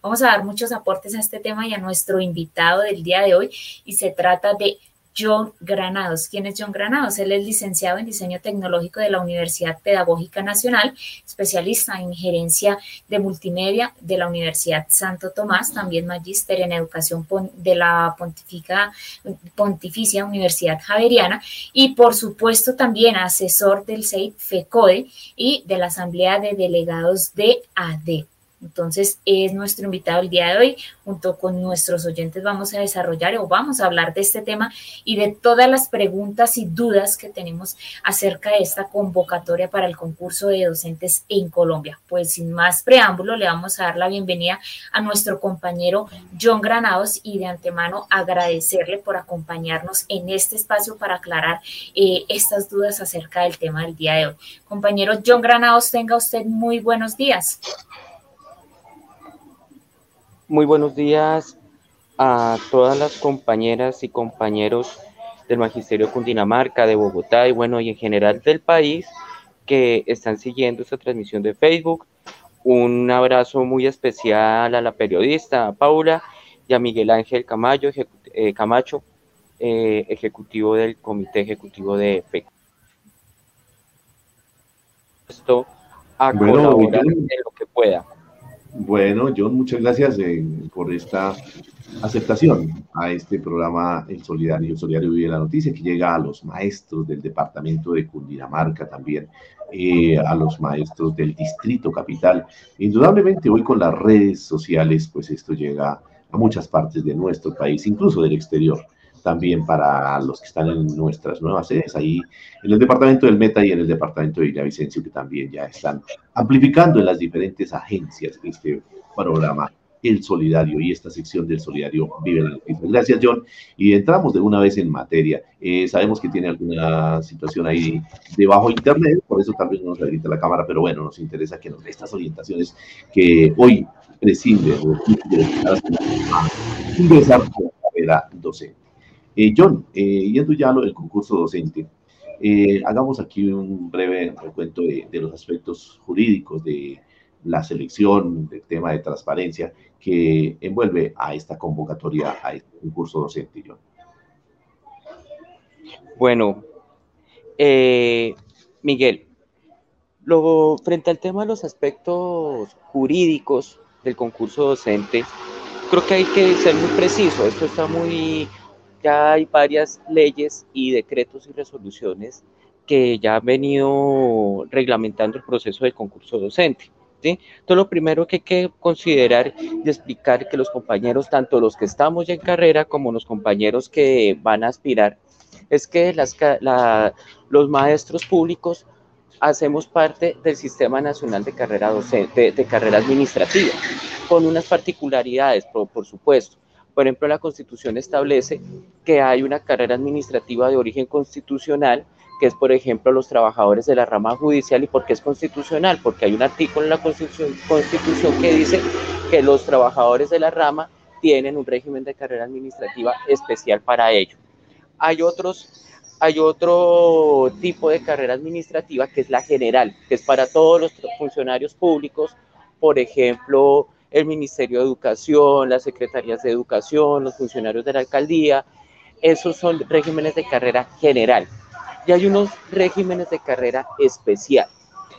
Vamos a dar muchos aportes a este tema y a nuestro invitado del día de hoy y se trata de John Granados. ¿Quién es John Granados? Él es licenciado en diseño tecnológico de la Universidad Pedagógica Nacional, especialista en gerencia de multimedia de la Universidad Santo Tomás, también magíster en educación de la Pontificia Universidad Javeriana y por supuesto también asesor del CEIT FECODE y de la Asamblea de Delegados de AD. Entonces, es nuestro invitado el día de hoy. Junto con nuestros oyentes vamos a desarrollar o vamos a hablar de este tema y de todas las preguntas y dudas que tenemos acerca de esta convocatoria para el concurso de docentes en Colombia. Pues sin más preámbulo, le vamos a dar la bienvenida a nuestro compañero John Granados y de antemano agradecerle por acompañarnos en este espacio para aclarar eh, estas dudas acerca del tema del día de hoy. Compañero John Granados, tenga usted muy buenos días. Muy buenos días a todas las compañeras y compañeros del Magisterio Cundinamarca, de Bogotá y bueno, y en general del país que están siguiendo esta transmisión de Facebook. Un abrazo muy especial a la periodista Paula y a Miguel Ángel Camacho, eh, Camacho eh, ejecutivo del Comité Ejecutivo de FEC. Esto a colaborar en lo que pueda. Bueno, John, muchas gracias eh, por esta aceptación a este programa El Solidario, El Solidario Vive la Noticia, que llega a los maestros del departamento de Cundinamarca también, eh, a los maestros del Distrito Capital. Indudablemente hoy con las redes sociales, pues esto llega a muchas partes de nuestro país, incluso del exterior también para los que están en nuestras nuevas sedes, ahí en el departamento del Meta y en el departamento de Villavicencio, que también ya están amplificando en las diferentes agencias este programa El Solidario y esta sección del Solidario Vive la Noticia. Gracias, John. Y entramos de una vez en materia. Eh, sabemos que tiene alguna situación ahí de internet, por eso también no nos habilita la cámara, pero bueno, nos interesa que nos dé estas orientaciones que hoy prescinde ingresar a la carrera docente. Eh, John, eh, yendo ya lo del concurso docente, eh, hagamos aquí un breve recuento de, los aspectos jurídicos de la selección, del tema de transparencia que envuelve a esta convocatoria, a este concurso docente, John. Bueno, Miguel, luego, frente al tema de los aspectos jurídicos del concurso docente, creo que hay que ser muy preciso. Esto está muy ya hay varias leyes y decretos y resoluciones que ya han venido reglamentando el proceso del concurso docente. ¿sí? Entonces, lo primero que hay que considerar y explicar que los compañeros, tanto los que estamos ya en carrera como los compañeros que van a aspirar, es que las, los maestros públicos hacemos parte del Sistema Nacional de Carrera Docente, de, carrera administrativa, con unas particularidades, por supuesto. Por ejemplo, la Constitución establece que hay una carrera administrativa de origen constitucional, que es, por ejemplo, los trabajadores de la rama judicial. ¿Y por qué es constitucional? Porque hay un artículo en la Constitución, que dice que los trabajadores de la rama tienen un régimen de carrera administrativa especial para ello. Hay otros hay otro tipo de carrera administrativa que es la general, que es para todos los funcionarios públicos, por ejemplo, el Ministerio de Educación, las secretarías de Educación, los funcionarios de la alcaldía. Esos son regímenes de carrera general. Y hay unos regímenes de carrera especial.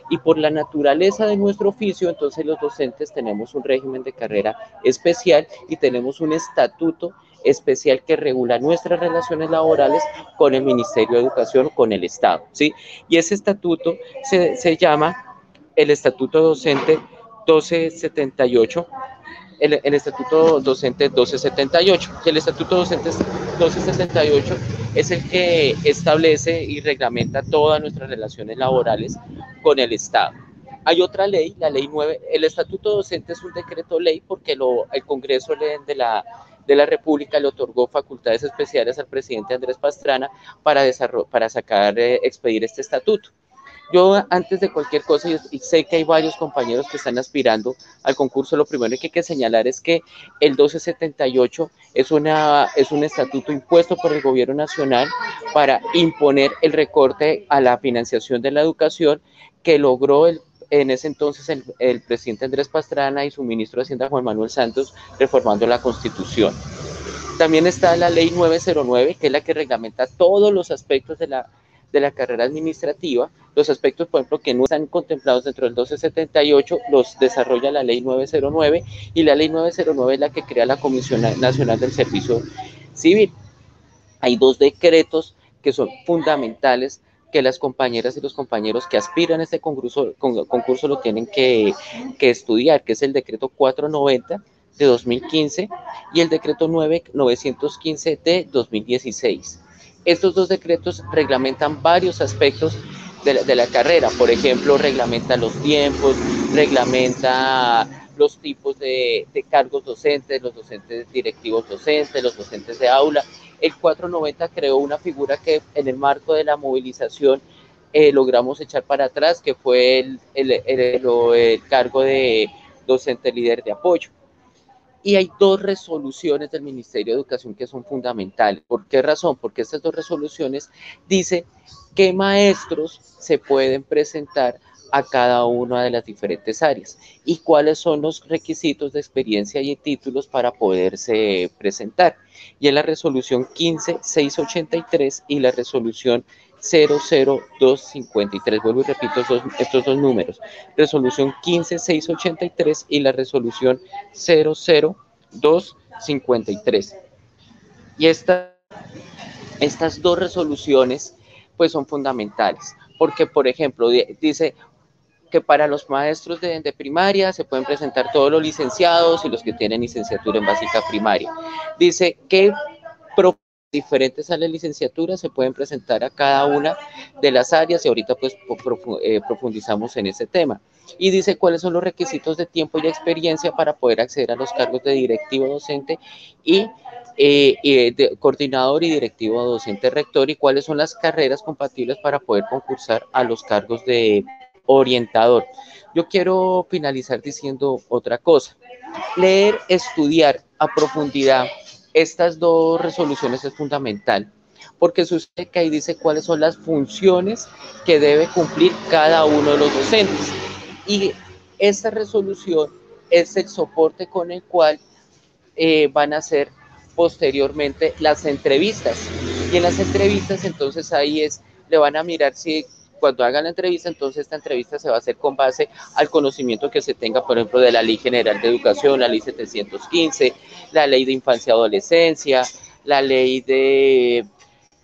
Y por la naturaleza de nuestro oficio, entonces los docentes tenemos un régimen de carrera especial y tenemos un estatuto especial que regula nuestras relaciones laborales con el Ministerio de Educación, con el Estado, ¿sí? Y ese estatuto se, se llama el Estatuto Docente 1278, el, el, Estatuto Docente 1278. El Estatuto Docente 1278 es el que establece y reglamenta todas nuestras relaciones laborales con el Estado. Hay otra ley, la ley 9, el Estatuto Docente es un decreto ley porque lo, el Congreso de la, de la República le otorgó facultades especiales al presidente Andrés Pastrana para, para sacar, eh, expedir este estatuto. Yo antes de cualquier cosa, y sé que hay varios compañeros que están aspirando al concurso, lo primero que hay que señalar es que el 1278 es, una, es un estatuto impuesto por el gobierno nacional para imponer el recorte a la financiación de la educación que logró el, en ese entonces el, el, presidente Andrés Pastrana y su ministro de Hacienda Juan Manuel Santos reformando la constitución. También está la ley 909, que es la que reglamenta todos los aspectos de la, de la carrera administrativa. Los aspectos, por ejemplo, que no están contemplados dentro del 1278, los desarrolla la ley 909 y la ley 909 es la que crea la Comisión Nacional del Servicio Civil. Hay dos decretos que son fundamentales que las compañeras y los compañeros que aspiran a este concurso, concurso lo tienen que, que estudiar, que es el decreto 490 de 2015 y el decreto 9915 de 2016. Estos dos decretos reglamentan varios aspectos de la, carrera, por ejemplo, reglamenta los tiempos, reglamenta los tipos de, cargos docentes, los docentes directivos docentes, los docentes de aula. El 490 creó una figura que en el marco de la movilización eh, logramos echar para atrás, que fue el cargo de docente líder de apoyo. Y hay dos resoluciones del Ministerio de Educación que son fundamentales. ¿Por qué razón? Porque estas dos resoluciones dicen qué maestros se pueden presentar a cada una de las diferentes áreas y cuáles son los requisitos de experiencia y títulos para poderse presentar. Y en la resolución 15683 y la resolución 00253. Vuelvo y repito estos, estos dos números. Resolución 15683 y la resolución 00253. Y esta, estas dos resoluciones pues son fundamentales, porque por ejemplo dice que para los maestros de, de, primaria se pueden presentar todos los licenciados y los que tienen licenciatura en básica primaria. Dice que diferentes a la licenciatura se pueden presentar a cada una de las áreas y ahorita pues profundizamos en ese tema. Y dice cuáles son los requisitos de tiempo y experiencia para poder acceder a los cargos de directivo docente y, eh, y de coordinador y directivo docente rector y cuáles son las carreras compatibles para poder concursar a los cargos de orientador. Yo quiero finalizar diciendo otra cosa. Leer, estudiar a profundidad estas dos resoluciones es fundamental porque sucede que ahí dice cuáles son las funciones que debe cumplir cada uno de los docentes. Y esta resolución es el soporte con el cual eh, van a hacer posteriormente las entrevistas. Y en las entrevistas entonces ahí es, le van a mirar si cuando hagan la entrevista, entonces esta entrevista se va a hacer con base al conocimiento que se tenga, por ejemplo, de la Ley General de Educación, la Ley 715, la Ley de Infancia y Adolescencia, la Ley de,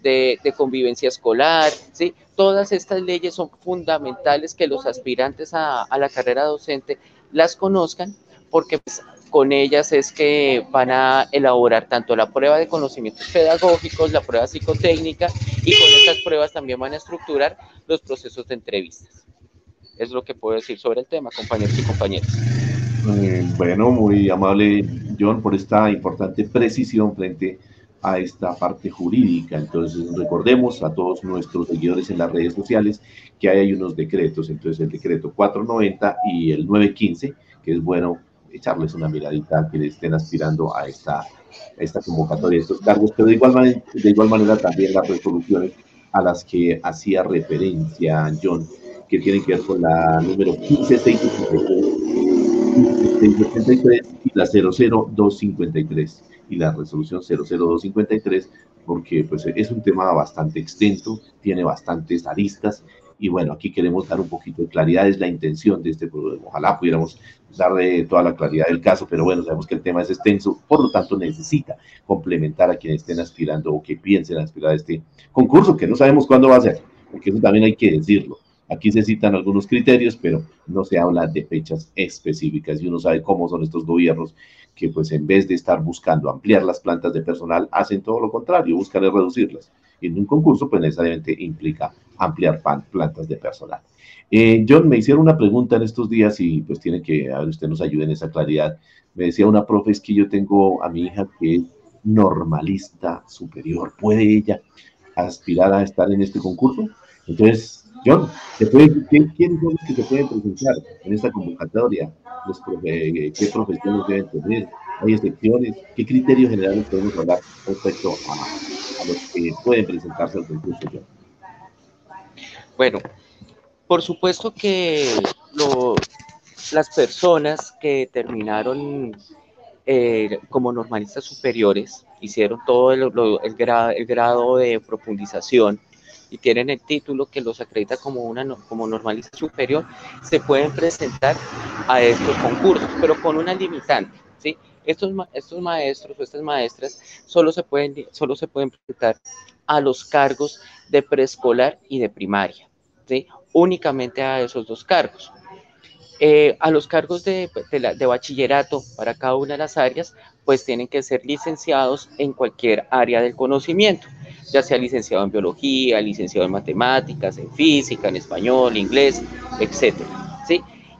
de, Convivencia Escolar, ¿sí? Todas estas leyes son fundamentales que los aspirantes a, a la carrera docente las conozcan porque pues, con ellas es que van a elaborar tanto la prueba de conocimientos pedagógicos, la prueba psicotécnica y con estas pruebas también van a estructurar los procesos de entrevistas. Es lo que puedo decir sobre el tema, compañeros y compañeras. Eh, bueno, muy amable John por esta importante precisión frente a esta parte jurídica. Entonces, recordemos a todos nuestros seguidores en las redes sociales que hay, hay unos decretos, entonces el decreto 490 y el 915, que es bueno echarles una miradita que le estén aspirando a esta, a esta convocatoria, a estos cargos, pero de igual, manera, de igual manera también las resoluciones a las que hacía referencia John, que tienen que ver con la número 15683 y la 00253 y la resolución 00253 porque pues es un tema bastante extenso, tiene bastantes aristas y bueno, aquí queremos dar un poquito de claridad, es la intención de este programa. Ojalá pudiéramos darle toda la claridad del caso, pero bueno, sabemos que el tema es extenso, por lo tanto necesita complementar a quienes estén aspirando o que piensen aspirar a este concurso, que no sabemos cuándo va a ser, porque eso también hay que decirlo. Aquí se citan algunos criterios, pero no se habla de fechas específicas y uno sabe cómo son estos gobiernos que pues en vez de estar buscando ampliar las plantas de personal, hacen todo lo contrario, buscan reducirlas. Y en un concurso pues necesariamente implica ampliar plantas de personal. Eh, John, me hicieron una pregunta en estos días y pues tiene que, a ver, usted nos ayude en esa claridad. Me decía una profe, es que yo tengo a mi hija que es normalista superior. ¿Puede ella aspirar a estar en este concurso? Entonces, John, ¿se puede, ¿quiénes son los que se pueden presentar en esta convocatoria? Profe, ¿Qué profesiones deben tener? ¿Hay excepciones? ¿Qué criterios generales podemos hablar respecto a, los que pueden presentarse al concurso? Bueno, por supuesto que las personas que terminaron eh, como normalistas superiores, hicieron todo el, grado, el, grado, de profundización y tienen el título que los acredita como, una, como normalista superior, se pueden presentar a estos concursos, pero con una limitante. ¿sí? Estos, maestros o estas maestras solo se, pueden, solo se pueden presentar a los cargos de preescolar y de primaria, ¿sí? únicamente a esos dos cargos. Eh, a los cargos de, de, bachillerato para cada una de las áreas, pues tienen que ser licenciados en cualquier área del conocimiento, ya sea licenciado en biología, licenciado en matemáticas, en física, en español, inglés, etc.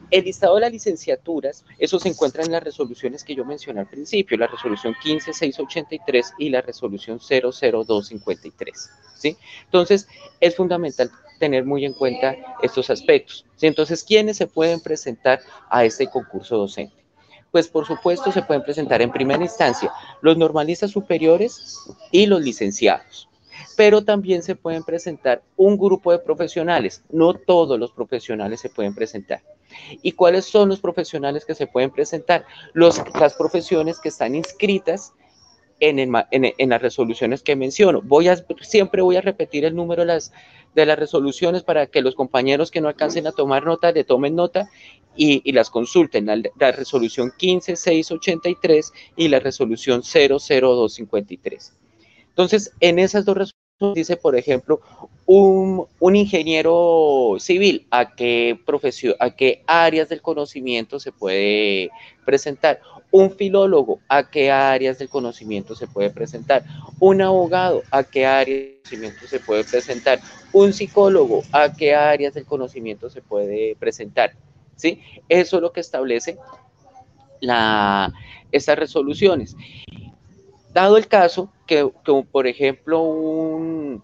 ¿sí? El listado de las licenciaturas, eso se encuentra en las resoluciones que yo mencioné al principio, la resolución 15683 y la resolución 00253. ¿sí? Entonces, es fundamental tener muy en cuenta estos aspectos. Entonces, ¿quiénes se pueden presentar a este concurso docente? Pues por supuesto se pueden presentar en primera instancia los normalistas superiores y los licenciados pero también se pueden presentar un grupo de profesionales. No todos los profesionales se pueden presentar. ¿Y cuáles son los profesionales que se pueden presentar? Los, las profesiones que están inscritas en, en, las resoluciones que menciono. Voy a, siempre voy a repetir el número de las, de las resoluciones para que los compañeros que no alcancen a tomar nota le tomen nota y, las consulten. La, la, resolución 15683 y la resolución 00253. Entonces, en esas dos resoluciones dice, por ejemplo, un, ingeniero civil, ¿a qué, profesión, ¿a qué áreas del conocimiento se puede presentar? Un filólogo, ¿a qué áreas del conocimiento se puede presentar? Un abogado, ¿a qué áreas del conocimiento se puede presentar? Un psicólogo, ¿a qué áreas del conocimiento se puede presentar? ¿Sí? Eso es lo que establece la, estas resoluciones. Dado el caso que, por ejemplo, un,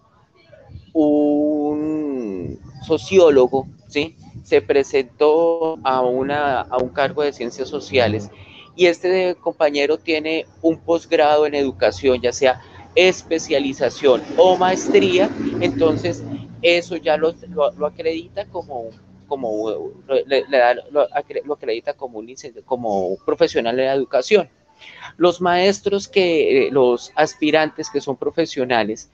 un sociólogo, ¿sí? se presentó a, una, a un cargo de ciencias sociales y este compañero tiene un posgrado en educación, ya sea especialización o maestría, entonces eso ya lo, lo, acredita como, como le, da, lo, acredita como, un, como profesional de la educación. Los maestros que, eh, los aspirantes que son profesionales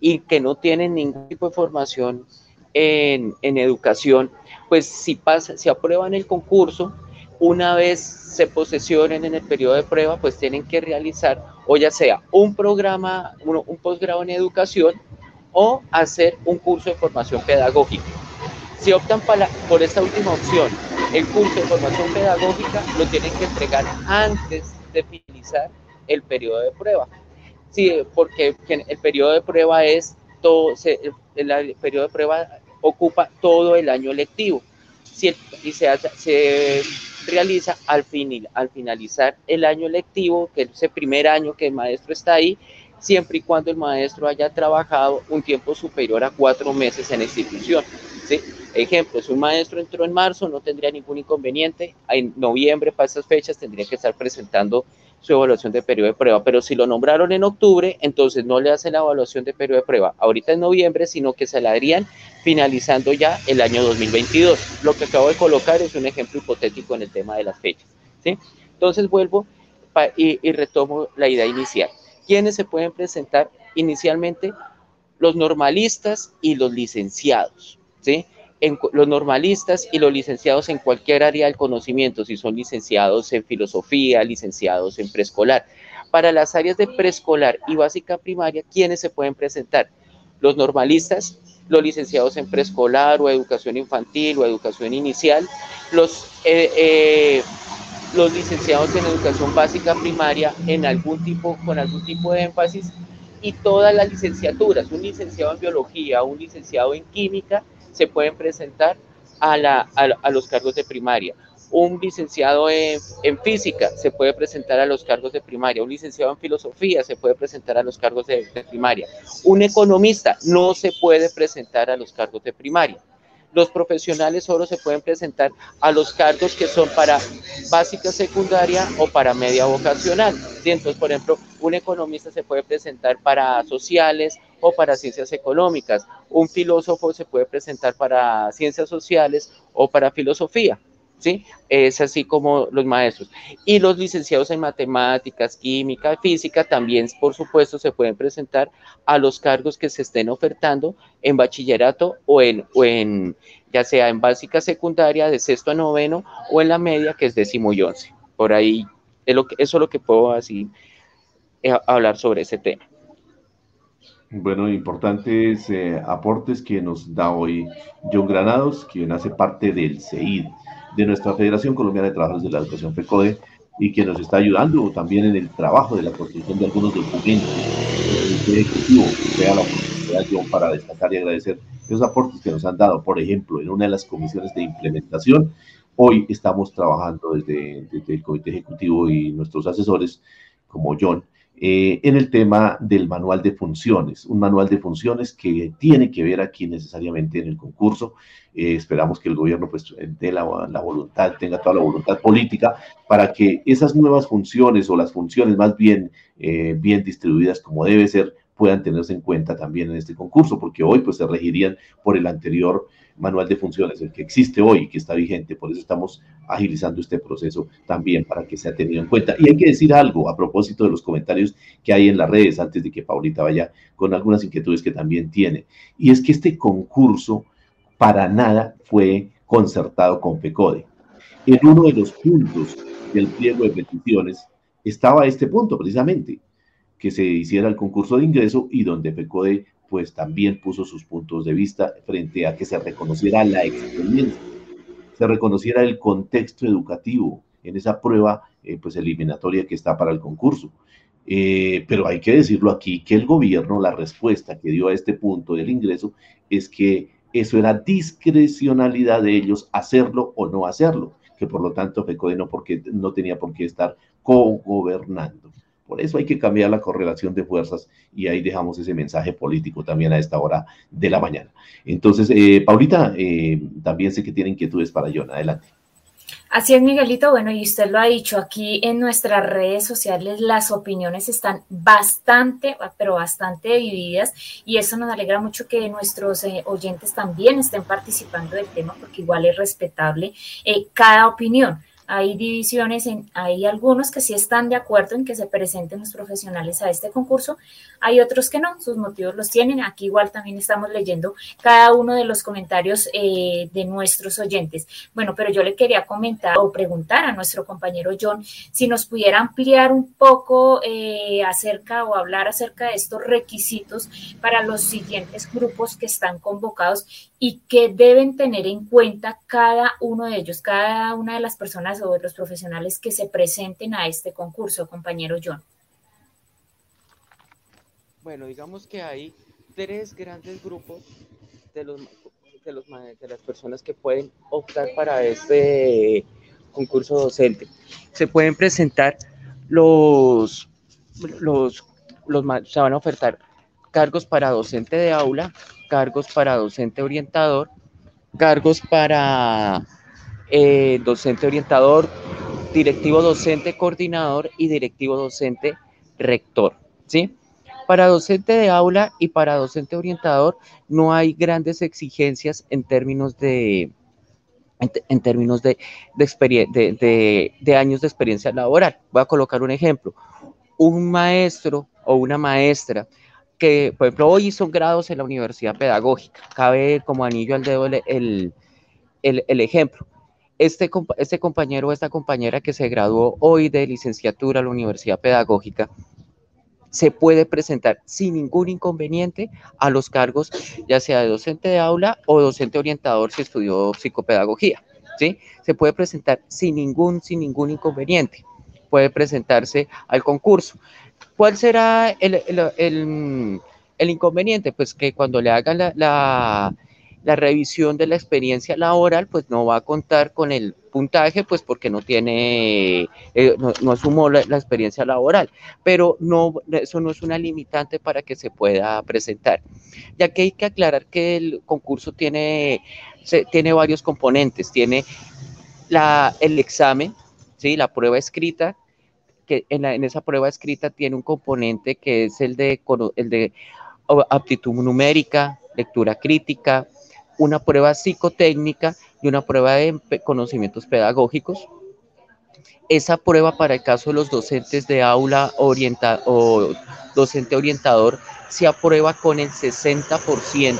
y que no tienen ningún tipo de formación en, educación, pues si, pasa, si aprueban el concurso, una vez se posesionen en el periodo de prueba, pues tienen que realizar o ya sea un programa, un, un posgrado en educación o hacer un curso de formación pedagógica. Si optan para, por esta última opción, el curso de formación pedagógica lo tienen que entregar antes de finalizar el periodo de prueba. Sí, porque el periodo de prueba es todo, el, periodo de prueba ocupa todo el año lectivo y se, se realiza al, fin, al finalizar el año lectivo, que es ese primer año que el maestro está ahí, siempre y cuando el maestro haya trabajado un tiempo superior a cuatro meses en la institución. ¿sí? Ejemplo, si un maestro entró en marzo, no tendría ningún inconveniente. En noviembre, para esas fechas, tendría que estar presentando su evaluación de periodo de prueba. Pero si lo nombraron en octubre, entonces no le hacen la evaluación de periodo de prueba ahorita en noviembre, sino que se la harían finalizando ya el año 2022. Lo que acabo de colocar es un ejemplo hipotético en el tema de las fechas. ¿sí? Entonces vuelvo y, y retomo la idea inicial. ¿Quiénes se pueden presentar inicialmente? Los normalistas y los licenciados. ¿sí? Los normalistas y los licenciados en cualquier área del conocimiento, si son licenciados en filosofía, licenciados en preescolar. Para las áreas de preescolar y básica primaria, ¿quiénes se pueden presentar? Los normalistas, los licenciados en preescolar o educación infantil o educación inicial, los, eh, eh, los licenciados en educación básica primaria en algún tipo, con algún tipo de énfasis y todas las licenciaturas, un licenciado en biología, un licenciado en química, se pueden presentar a, la, a, los cargos de primaria. Un licenciado en, física se puede presentar a los cargos de primaria. Un licenciado en filosofía se puede presentar a los cargos de, primaria. Un economista no se puede presentar a los cargos de primaria. Los profesionales solo se pueden presentar a los cargos que son para básica secundaria o para media vocacional. Entonces, por ejemplo, un economista se puede presentar para sociales o para ciencias económicas. Un filósofo se puede presentar para ciencias sociales o para filosofía. ¿Sí? Es así como los maestros. Y los licenciados en matemáticas, química, física también, por supuesto, se pueden presentar a los cargos que se estén ofertando en bachillerato o en, o en ya sea en básica secundaria de sexto a noveno o en la media que es décimo y once. Por ahí, es lo que, eso es lo que puedo así eh, hablar sobre ese tema. Bueno, importantes eh, aportes que nos da hoy John Granados, quien hace parte del CEID de nuestra Federación Colombiana de Trabajadores de la Educación FECODE y que nos está ayudando también en el trabajo de la construcción de algunos documentos del Ejecutivo, que sea la oportunidad para destacar y agradecer esos aportes que nos han dado. Por ejemplo, en una de las comisiones de implementación, hoy estamos trabajando desde, desde el Comité Ejecutivo y nuestros asesores, como John, eh, en el tema del manual de funciones, un manual de funciones que tiene que ver aquí necesariamente en el concurso. Eh, esperamos que el gobierno pues dé la, voluntad, tenga toda la voluntad política para que esas nuevas funciones o las funciones más bien, eh, bien distribuidas como debe ser puedan tenerse en cuenta también en este concurso, porque hoy pues se regirían por el anterior manual de funciones, el que existe hoy, que está vigente, por eso estamos agilizando este proceso también para que sea tenido en cuenta. Y hay que decir algo a propósito de los comentarios que hay en las redes, antes de que Paulita vaya con algunas inquietudes que también tiene, y es que este concurso para nada fue concertado con FECODE. En uno de los puntos del pliego de peticiones estaba este punto precisamente, que se hiciera el concurso de ingreso y donde FECODE pues también puso sus puntos de vista frente a que se reconociera la experiencia, se reconociera el contexto educativo en esa prueba eh, pues eliminatoria que está para el concurso. Eh, pero hay que decirlo aquí que el gobierno, la respuesta que dio a este punto del ingreso es que eso era discrecionalidad de ellos hacerlo o no hacerlo, que por lo tanto FECODE no, porque, no tenía por qué estar co-gobernando. Por eso hay que cambiar la correlación de fuerzas y ahí dejamos ese mensaje político también a esta hora de la mañana. Entonces, eh, Paulita, eh, también sé que tiene inquietudes para John. Adelante. Así es, Miguelito. Bueno, y usted lo ha dicho aquí en nuestras redes sociales, las opiniones están bastante, pero bastante divididas y eso nos alegra mucho que nuestros eh, oyentes también estén participando del tema porque igual es respetable cada opinión hay divisiones, en, hay algunos que sí están de acuerdo en que se presenten los profesionales a este concurso, hay otros que no, sus motivos los tienen. Aquí igual también estamos leyendo cada uno de los comentarios eh, de nuestros oyentes. Bueno, pero yo le quería comentar o preguntar a nuestro compañero John si nos pudiera ampliar un poco eh, acerca o hablar acerca de estos requisitos para los siguientes grupos que están convocados y que deben tener en cuenta cada uno de ellos, cada una de las personas o de los profesionales que se presenten a este concurso, compañero John. Bueno, digamos que hay tres grandes grupos de, los, de, los, de las personas que pueden optar para este concurso docente. Se pueden presentar los, los, los, se van a ofertar cargos para docente de aula, cargos para docente orientador, cargos para eh, docente orientador, directivo docente coordinador y directivo docente rector, ¿sí? Para docente de aula y para docente orientador no hay grandes exigencias en términos de, en, términos de, de, de, años de experiencia laboral. Voy a colocar un ejemplo. Un maestro o una maestra que, por ejemplo, hoy son grados en la universidad pedagógica. Cabe como anillo al dedo el, ejemplo. Este, este compañero o esta compañera que se graduó hoy de licenciatura a la universidad pedagógica se puede presentar sin ningún inconveniente a los cargos, ya sea de docente de aula o docente orientador si estudió psicopedagogía. ¿sí? Se puede presentar sin ningún, sin ningún inconveniente. Puede presentarse al concurso. ¿Cuál será el, inconveniente? Pues que cuando le hagan la, revisión de la experiencia laboral, pues no va a contar con el puntaje, pues porque no tiene, eh, no, no, asumó la, experiencia laboral, pero no, eso no es una limitante para que se pueda presentar, ya que hay que aclarar que el concurso tiene se, tiene varios componentes. Tiene la, el examen, ¿sí? la prueba escrita, que en, en, esa prueba escrita tiene un componente que es el de, el de aptitud numérica, lectura crítica, una prueba psicotécnica y una prueba de conocimientos pedagógicos. Esa prueba para el caso de los docentes de aula orienta o docente orientador se aprueba con el 60%.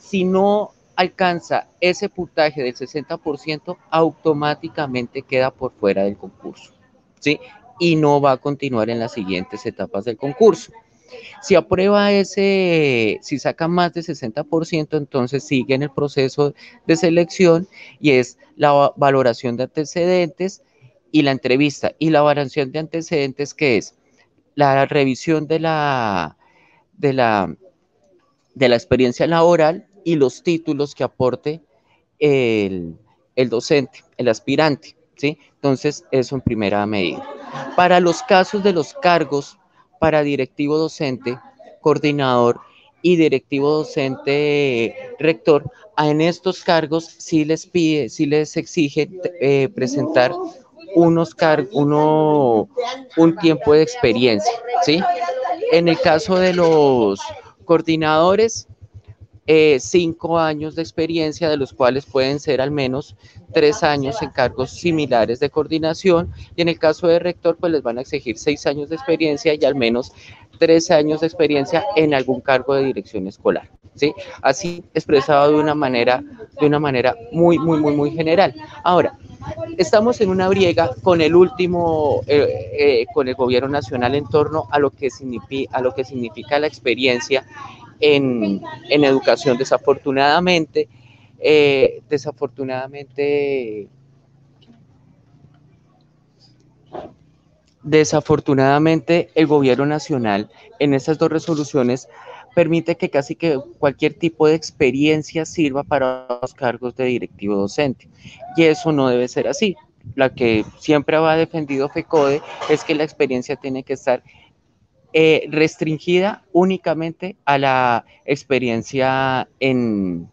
Si no alcanza ese puntaje del 60%, automáticamente queda por fuera del concurso, ¿sí? Y no va a continuar en las siguientes etapas del concurso. Si aprueba ese, si saca más de 60%, entonces sigue en el proceso de selección y es la valoración de antecedentes y la entrevista. Y la valoración de antecedentes, que es la revisión de la, de la, de la experiencia laboral y los títulos que aporte el, el docente, el aspirante. ¿sí? Entonces, eso en primera medida. Para los casos de los cargos para directivo docente, coordinador y directivo docente rector, en estos cargos sí les pide, sí les exige eh, presentar unos uno, un tiempo de experiencia, ¿sí? En el caso de los coordinadores, eh, cinco años de experiencia, de los cuales pueden ser al menos tres años en cargos similares de coordinación, y en el caso de rector, pues les van a exigir seis años de experiencia y al menos tres años de experiencia en algún cargo de dirección escolar. ¿sí? Así expresado de una manera, de una manera muy, muy, muy, muy general. Ahora, estamos en una briega con el último, eh, eh, con el gobierno nacional en torno a lo que significa, a lo que significa la experiencia en, educación. Desafortunadamente, eh, desafortunadamente, desafortunadamente el gobierno nacional en estas dos resoluciones permite que casi que cualquier tipo de experiencia sirva para los cargos de directivo docente. Y eso no debe ser así. La que siempre ha defendido FECODE es que la experiencia tiene que estar eh, restringida únicamente a la experiencia en,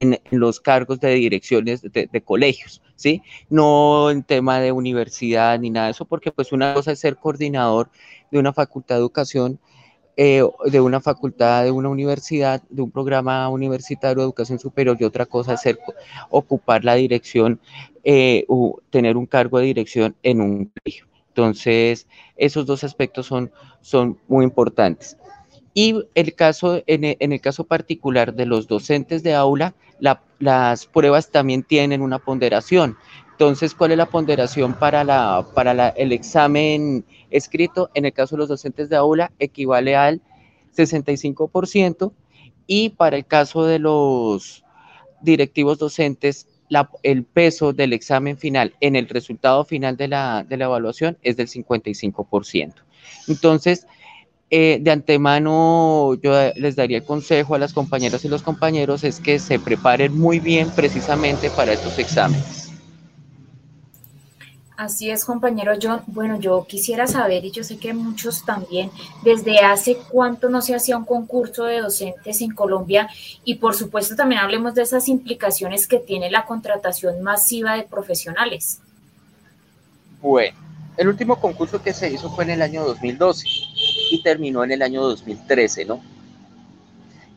en, los cargos de direcciones de, colegios, ¿sí? No en tema de universidad ni nada de eso, porque pues una cosa es ser coordinador de una facultad de educación, eh, de una facultad, de una universidad, de un programa universitario de educación superior y otra cosa es ser, ocupar la dirección eh, o tener un cargo de dirección en un colegio. Entonces, esos dos aspectos son, son muy importantes. Y el caso, en, el caso particular de los docentes de aula, las pruebas también tienen una ponderación. Entonces, ¿cuál es la ponderación para, la, para el examen escrito? En el caso de los docentes de aula, equivale al 65% y para el caso de los directivos docentes, el peso del examen final en el resultado final de la, evaluación es del 55%. Entonces, eh, de antemano yo les daría el consejo a las compañeras y los compañeros es que se preparen muy bien precisamente para estos exámenes. Así es, compañero John. Bueno, yo quisiera saber, y yo sé que muchos también, desde hace cuánto no se hacía un concurso de docentes en Colombia y por supuesto también hablemos de esas implicaciones que tiene la contratación masiva de profesionales. Bueno, el último concurso que se hizo fue en el año 2012 y terminó en el año 2013, ¿no?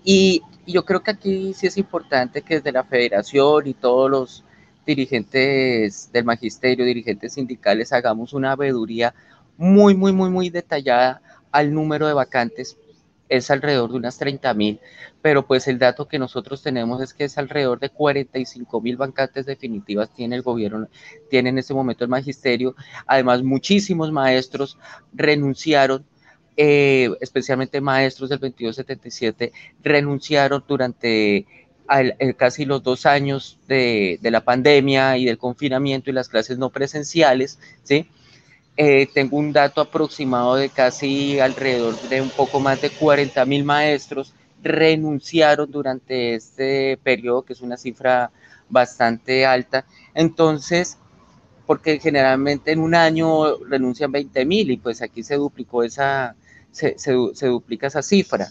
Y yo creo que aquí sí es importante que desde la federación y todos los dirigentes del magisterio, dirigentes sindicales, hagamos una veeduría muy, muy, muy, muy detallada al número de vacantes. Es alrededor de unas 30 mil, pero pues el dato que nosotros tenemos es que es alrededor de 45 mil vacantes definitivas tiene el gobierno, tiene en este momento el magisterio. Además, muchísimos maestros renunciaron eh, especialmente maestros del 2277, renunciaron durante casi los dos años de, la pandemia y del confinamiento y las clases no presenciales, ¿sí? Eh, tengo un dato aproximado de casi alrededor de un poco más de 40 mil maestros renunciaron durante este periodo, que es una cifra bastante alta. Entonces, porque generalmente en un año renuncian 20 mil y pues aquí se duplicó esa, se duplica esa cifra.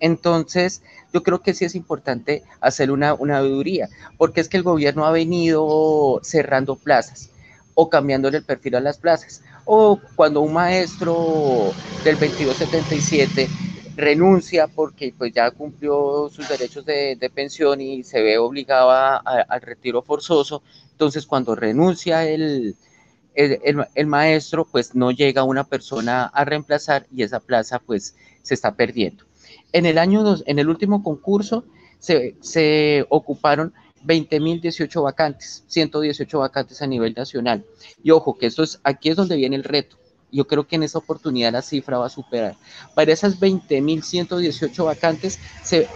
Entonces, yo creo que sí es importante hacer una, una auditoría, porque es que el gobierno ha venido cerrando plazas o cambiándole el perfil a las plazas. O cuando un maestro del 2277 renuncia porque pues ya cumplió sus derechos de, pensión y se ve obligado al retiro forzoso, entonces cuando renuncia el, el, maestro, pues no llega una persona a reemplazar y esa plaza pues se está perdiendo. En el año dos, en el último concurso se, se ocuparon 20.018 vacantes, 118 vacantes a nivel nacional. Y ojo, que esto es, aquí es donde viene el reto. Yo creo que en esa oportunidad la cifra va a superar. Para esas 20.118 vacantes se,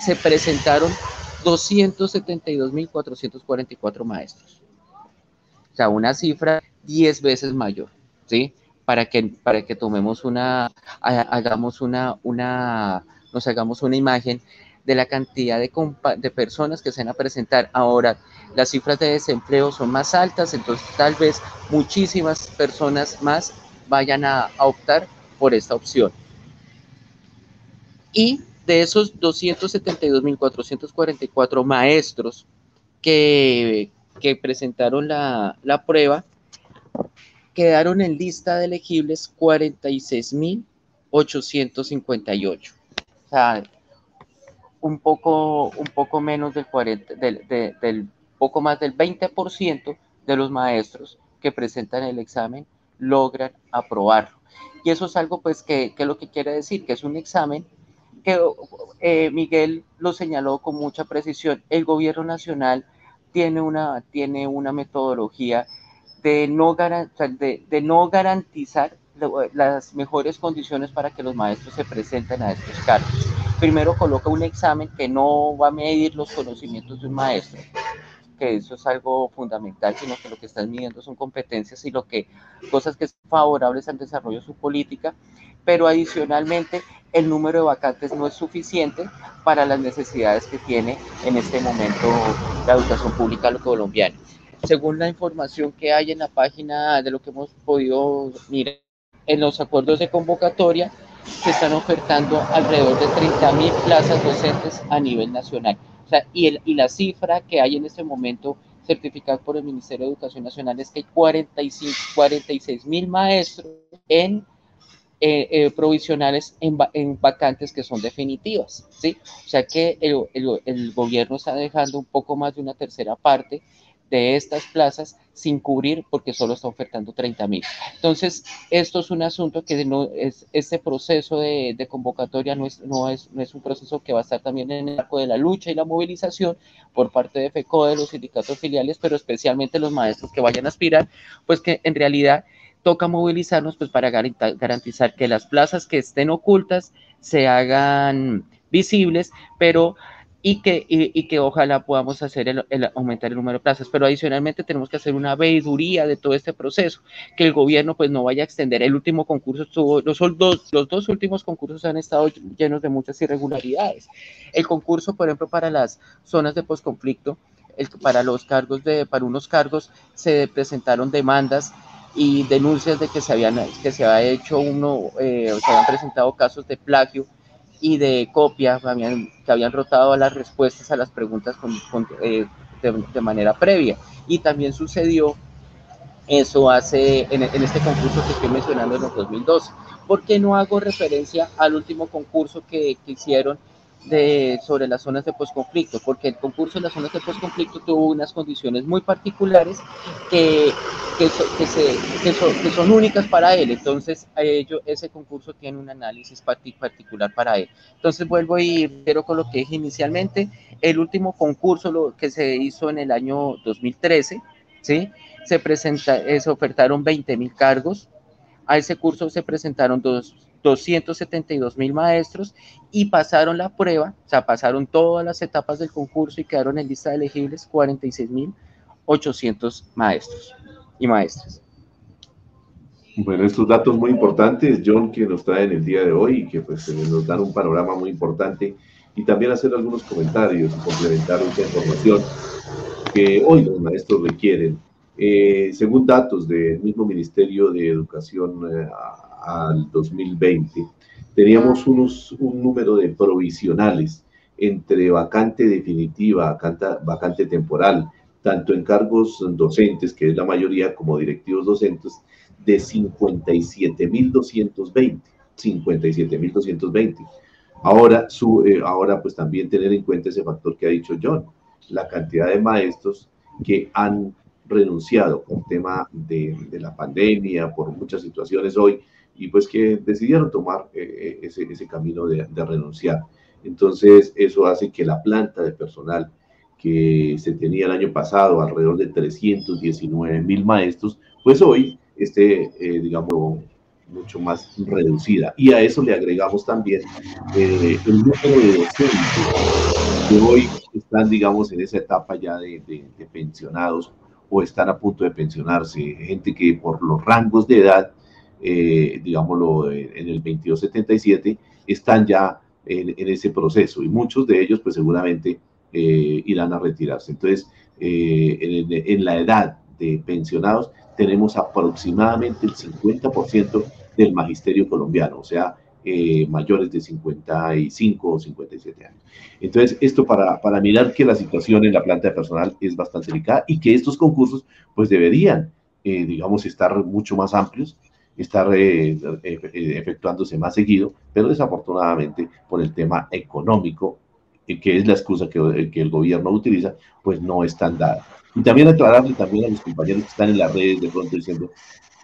se presentaron 272.444 maestros. O sea, una cifra 10 veces mayor, ¿sí? Para que, para que tomemos una, hagamos una, una, nos hagamos una imagen de la cantidad de, personas que se van a presentar. Ahora, las cifras de desempleo son más altas, entonces tal vez muchísimas personas más vayan a, optar por esta opción. Y de esos 272.444 maestros que, presentaron la, la prueba, quedaron en lista de elegibles 46.858. Sea, un poco, un poco menos del 40, del, del poco más del 20% de los maestros que presentan el examen logran aprobarlo. Y eso es algo pues que, que lo que quiere decir, que es un examen que eh, Miguel lo señaló con mucha precisión. El gobierno nacional tiene una, tiene una metodología de no, de, de no garantizar las mejores condiciones para que los maestros se presenten a estos cargos. Primero coloca un examen que no va a medir los conocimientos de un maestro, que eso es algo fundamental, sino que lo que están midiendo son competencias y lo que, cosas que son favorables al desarrollo de su política, pero adicionalmente el número de vacantes no es suficiente para las necesidades que tiene en este momento la educación pública colombiana. Según la información que hay en la página de lo que hemos podido mirar en los acuerdos de convocatoria, se están ofertando alrededor de 30.000 plazas docentes a nivel nacional. O sea, y, el, y la cifra que hay en este momento certificada por el Ministerio de Educación Nacional es que hay 45, 46 mil maestros en eh, eh, provisionales en, en, vacantes que son definitivas, ¿sí? O sea que el, el, el, gobierno está dejando un poco más de una tercera parte de estas plazas sin cubrir porque solo está ofertando 30 mil. Entonces, esto es un asunto que no es, este proceso de, convocatoria no es, no, es, no es un proceso que va a estar también en el arco de la lucha y la movilización por parte de FECO, de los sindicatos filiales, pero especialmente los maestros que vayan a aspirar, pues que en realidad toca movilizarnos pues para garantizar que las plazas que estén ocultas se hagan visibles, pero y que, y, que ojalá podamos hacer el, aumentar el número de plazas. Pero adicionalmente tenemos que hacer una veiduría de todo este proceso, que el gobierno pues no vaya a extender. El último concurso estuvo, los dos, los dos últimos concursos han estado llenos de muchas irregularidades. El concurso, por ejemplo, para las zonas de posconflicto, para los cargos de, para unos cargos se presentaron demandas y denuncias de que se habían, que se había hecho uno, eh, se habían presentado casos de plagio y de copia que habían rotado las respuestas a las preguntas eh, de, manera previa. Y también sucedió eso hace en, este concurso que estoy mencionando en el 2012. ¿Por qué no hago referencia al último concurso que, que hicieron de, sobre las zonas de posconflicto, porque el concurso de las zonas de posconflicto tuvo unas condiciones muy particulares que, que, se, que son únicas para él. Entonces, a ello, ese concurso tiene un análisis particular para él. Entonces, vuelvo y pero con lo que dije inicialmente, el último concurso lo que se hizo en el año 2013, ¿sí? Se, presenta, eh, se ofertaron 20 mil cargos. A ese curso se presentaron dos, 272 mil maestros y pasaron la prueba, o sea, pasaron todas las etapas del concurso y quedaron en lista de elegibles 46 mil 800 maestros y maestras. Bueno, estos datos muy importantes, John, que nos traen el día de hoy y que pues nos dan un panorama muy importante y también hacer algunos comentarios y complementar esta información que hoy los maestros requieren. Eh, según datos del mismo Ministerio de Educación eh, al 2020, teníamos unos, un número de provisionales entre vacante definitiva, vacante, vacante temporal, tanto en cargos docentes, que es la mayoría, como directivos docentes, de 57.220. 57.220. Ahora, su, eh, ahora, pues también tener en cuenta ese factor que ha dicho John, la cantidad de maestros que han renunciado por tema de, de la pandemia, por muchas situaciones hoy, y pues que decidieron tomar eh, ese, ese, camino de, renunciar. Entonces, eso hace que la planta de personal que se tenía el año pasado, alrededor de 319 mil maestros, pues hoy esté, eh, digamos, mucho más reducida. Y a eso le agregamos también eh, el número de docentes que hoy están, digamos, en esa etapa ya de, pensionados o están a punto de pensionarse, gente que por los rangos de edad, eh, digámoslo, en el 2277, están ya en, ese proceso y muchos de ellos pues seguramente eh, irán a retirarse. Entonces, eh, en, en la edad de pensionados tenemos aproximadamente el 50% del magisterio colombiano, o sea, eh, mayores de 55 o 57 años. Entonces, esto para, para mirar que la situación en la planta de personal es bastante delicada y que estos concursos pues deberían, digamos, estar mucho más amplios, estar eh, eh, efectuándose más seguido, pero desafortunadamente por el tema económico, que es la excusa que, que el gobierno utiliza, pues no están dadas. Y también aclararle también a los compañeros que están en las redes de pronto diciendo,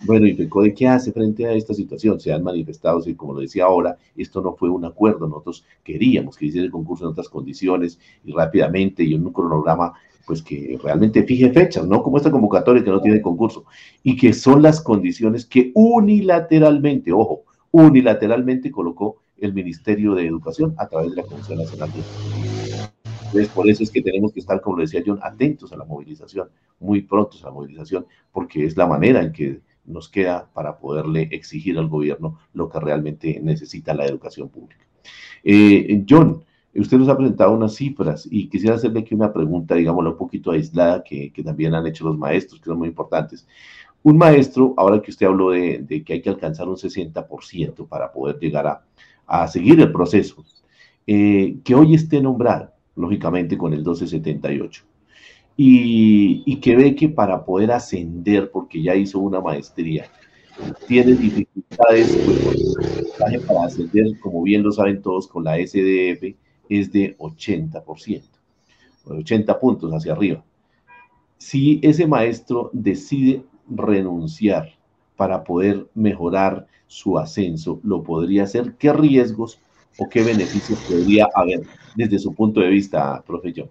bueno, ¿y FECODE qué hace frente a esta situación? Se han manifestado, como lo decía ahora, esto no fue un acuerdo, nosotros queríamos que hiciera el concurso en otras condiciones y rápidamente y en un cronograma pues que realmente fije fechas, no como esta convocatoria que no tiene concurso, y que son las condiciones que unilateralmente, ojo, unilateralmente colocó el Ministerio de Educación a través de la Comisión Nacional de Educación. Entonces, por eso es que tenemos que estar, como decía John, atentos a la movilización, muy prontos a la movilización, porque es la manera en que nos queda para poderle exigir al gobierno lo que realmente necesita la educación pública. Eh, John, usted nos ha presentado unas cifras y quisiera hacerle aquí una pregunta, digámoslo, un poquito aislada, que, que también han hecho los maestros, que son muy importantes. Un maestro, ahora que usted habló de, que hay que alcanzar un 60% para poder llegar a, a seguir el proceso, eh, que hoy esté nombrado, lógicamente con el 1278. Y, y, que ve que para poder ascender, porque ya hizo una maestría, tiene dificultades, pues, para ascender, como bien lo saben todos, con la SDF es de 80%, 80 puntos hacia arriba. Si ese maestro decide renunciar para poder mejorar su ascenso, lo podría hacer. ¿Qué riesgos o qué beneficios podría haber desde su punto de vista, profe?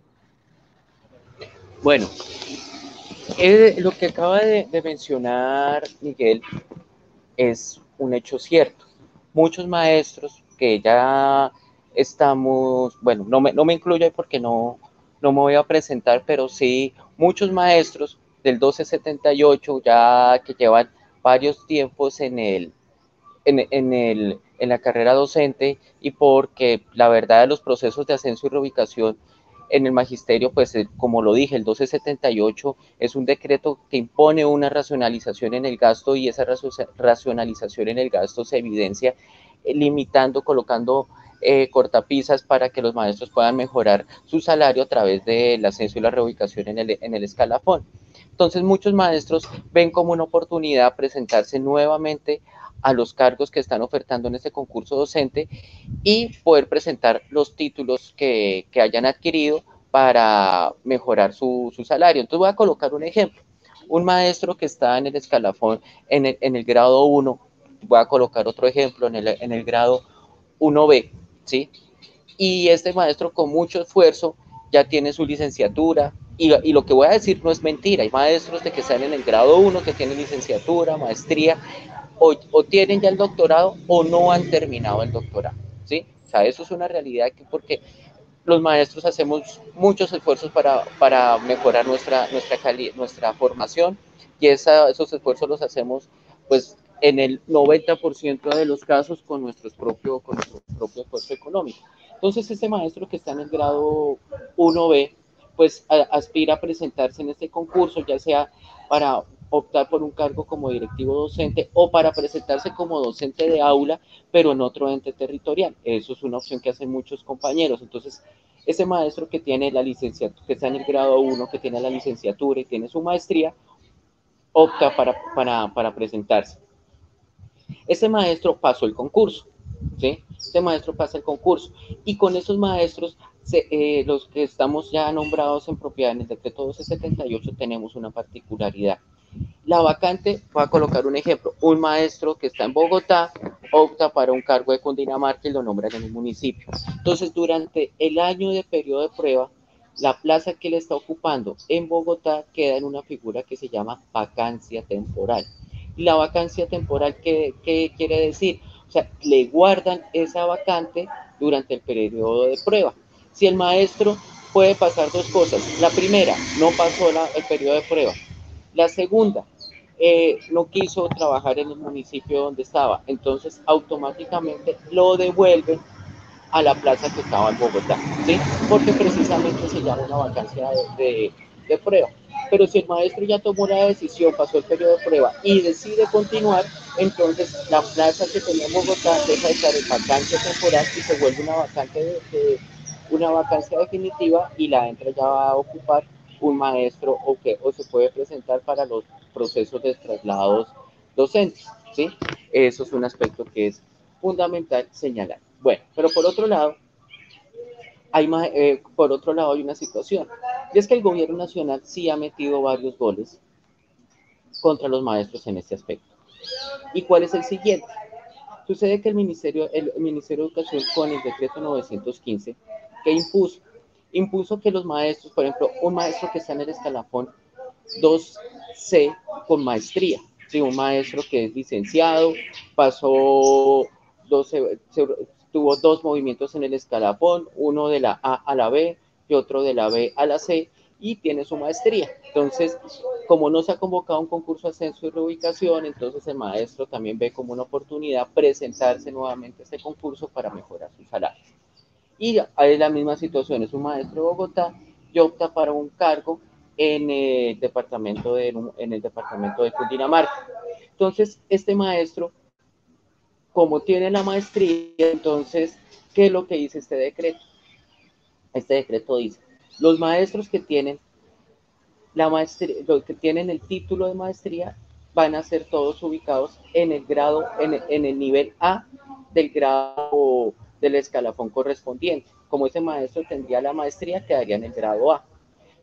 Bueno, lo que acaba de, mencionar Miguel es un hecho cierto. Muchos maestros que ya estamos, bueno, no me, no me incluyo porque no, no me voy a presentar, pero sí muchos maestros del 1278 ya que llevan varios tiempos en el, en, en el, en la carrera docente y porque la verdad de los procesos de ascenso y reubicación en el magisterio, pues como lo dije, el 1278 es un decreto que impone una racionalización en el gasto y esa racionalización en el gasto se evidencia eh, limitando, colocando eh, cortapisas para que los maestros puedan mejorar su salario a través del ascenso y la reubicación en el, escalafón. Entonces muchos maestros ven como una oportunidad presentarse nuevamente a los cargos que están ofertando en este concurso docente y poder presentar los títulos que, hayan adquirido para mejorar su, su, salario. Entonces voy a colocar un ejemplo. Un maestro que está en el escalafón, en el, en el grado 1, voy a colocar otro ejemplo, en el, en el grado 1B, ¿sí? Y este maestro con mucho esfuerzo ya tiene su licenciatura, y, y, lo que voy a decir no es mentira, hay maestros de que están en el grado 1 que tienen licenciatura, maestría, o, o, tienen ya el doctorado o no han terminado el doctorado, ¿sí? O sea, eso es una realidad que porque los maestros hacemos muchos esfuerzos para, para mejorar nuestra, nuestra, nuestra formación y esa, esos esfuerzos los hacemos pues en el 90% de los casos con, nuestros propio, con nuestro propio esfuerzo económico. Entonces, ese maestro que está en el grado 1B, pues a, aspira a presentarse en este concurso, ya sea para optar por un cargo como directivo docente o para presentarse como docente de aula, pero en otro ente territorial. Eso es una opción que hacen muchos compañeros. Entonces, ese maestro que tiene la licenciatura, que está en el grado 1, que tiene la licenciatura y tiene su maestría, opta para, para, para presentarse. Ese maestro pasó el concurso, ¿sí? Ese maestro pasa el concurso y con esos maestros eh, los que estamos ya nombrados en propiedad en el decreto 1278 tenemos una particularidad. La vacante, voy a colocar un ejemplo, un maestro que está en Bogotá opta para un cargo de Cundinamarca y lo nombran en el municipio. Entonces, durante el año de periodo de prueba, la plaza que le está ocupando en Bogotá queda en una figura que se llama vacancia temporal. La vacancia temporal, ¿qué, quiere decir? O sea, le guardan esa vacante durante el periodo de prueba. Si el maestro puede pasar dos cosas. La primera, no pasó el periodo de prueba. La segunda, eh, no quiso trabajar en el municipio donde estaba. Entonces, automáticamente lo devuelven a la plaza que estaba en Bogotá, ¿sí? Porque precisamente se llama una vacancia de prueba. Pero si el maestro ya tomó la decisión, pasó el periodo de prueba y decide continuar, entonces la plaza que tenía en Bogotá deja de estar en vacancia temporal y se vuelve una vacante de una vacancia definitiva y la entra ya va a ocupar un maestro o que o se puede presentar para los procesos de traslados docentes, ¿sí? Eso es un aspecto que es fundamental señalar. Bueno, pero por otro lado, hay eh, por otro lado hay una situación, y es que el gobierno nacional sí ha metido varios goles contra los maestros en este aspecto. ¿Y cuál es el siguiente? Sucede que el Ministerio, el Ministerio de Educación con el decreto 915 que impuso. Impuso que los maestros, por ejemplo, un maestro que está en el escalafón 2C con maestría, ¿sí? un maestro que es licenciado, pasó 12, tuvo dos movimientos en el escalafón, uno de la A a la B y otro de la B a la C, y tiene su maestría. Entonces, como no se ha convocado un concurso de ascenso y reubicación, entonces el maestro también ve como una oportunidad presentarse nuevamente a este concurso para mejorar su salario. Y hay la misma situación, es un maestro de Bogotá y opta para un cargo en el departamento de, en el departamento de Cundinamarca. Entonces, este maestro, como tiene la maestría, entonces, ¿qué es lo que dice este decreto? Este decreto dice, los maestros que tienen la maestría, los que tienen el título de maestría van a ser todos ubicados en el grado, en, el nivel A del grado del escalafón correspondiente. Como ese maestro tendría la maestría, quedaría en el grado A.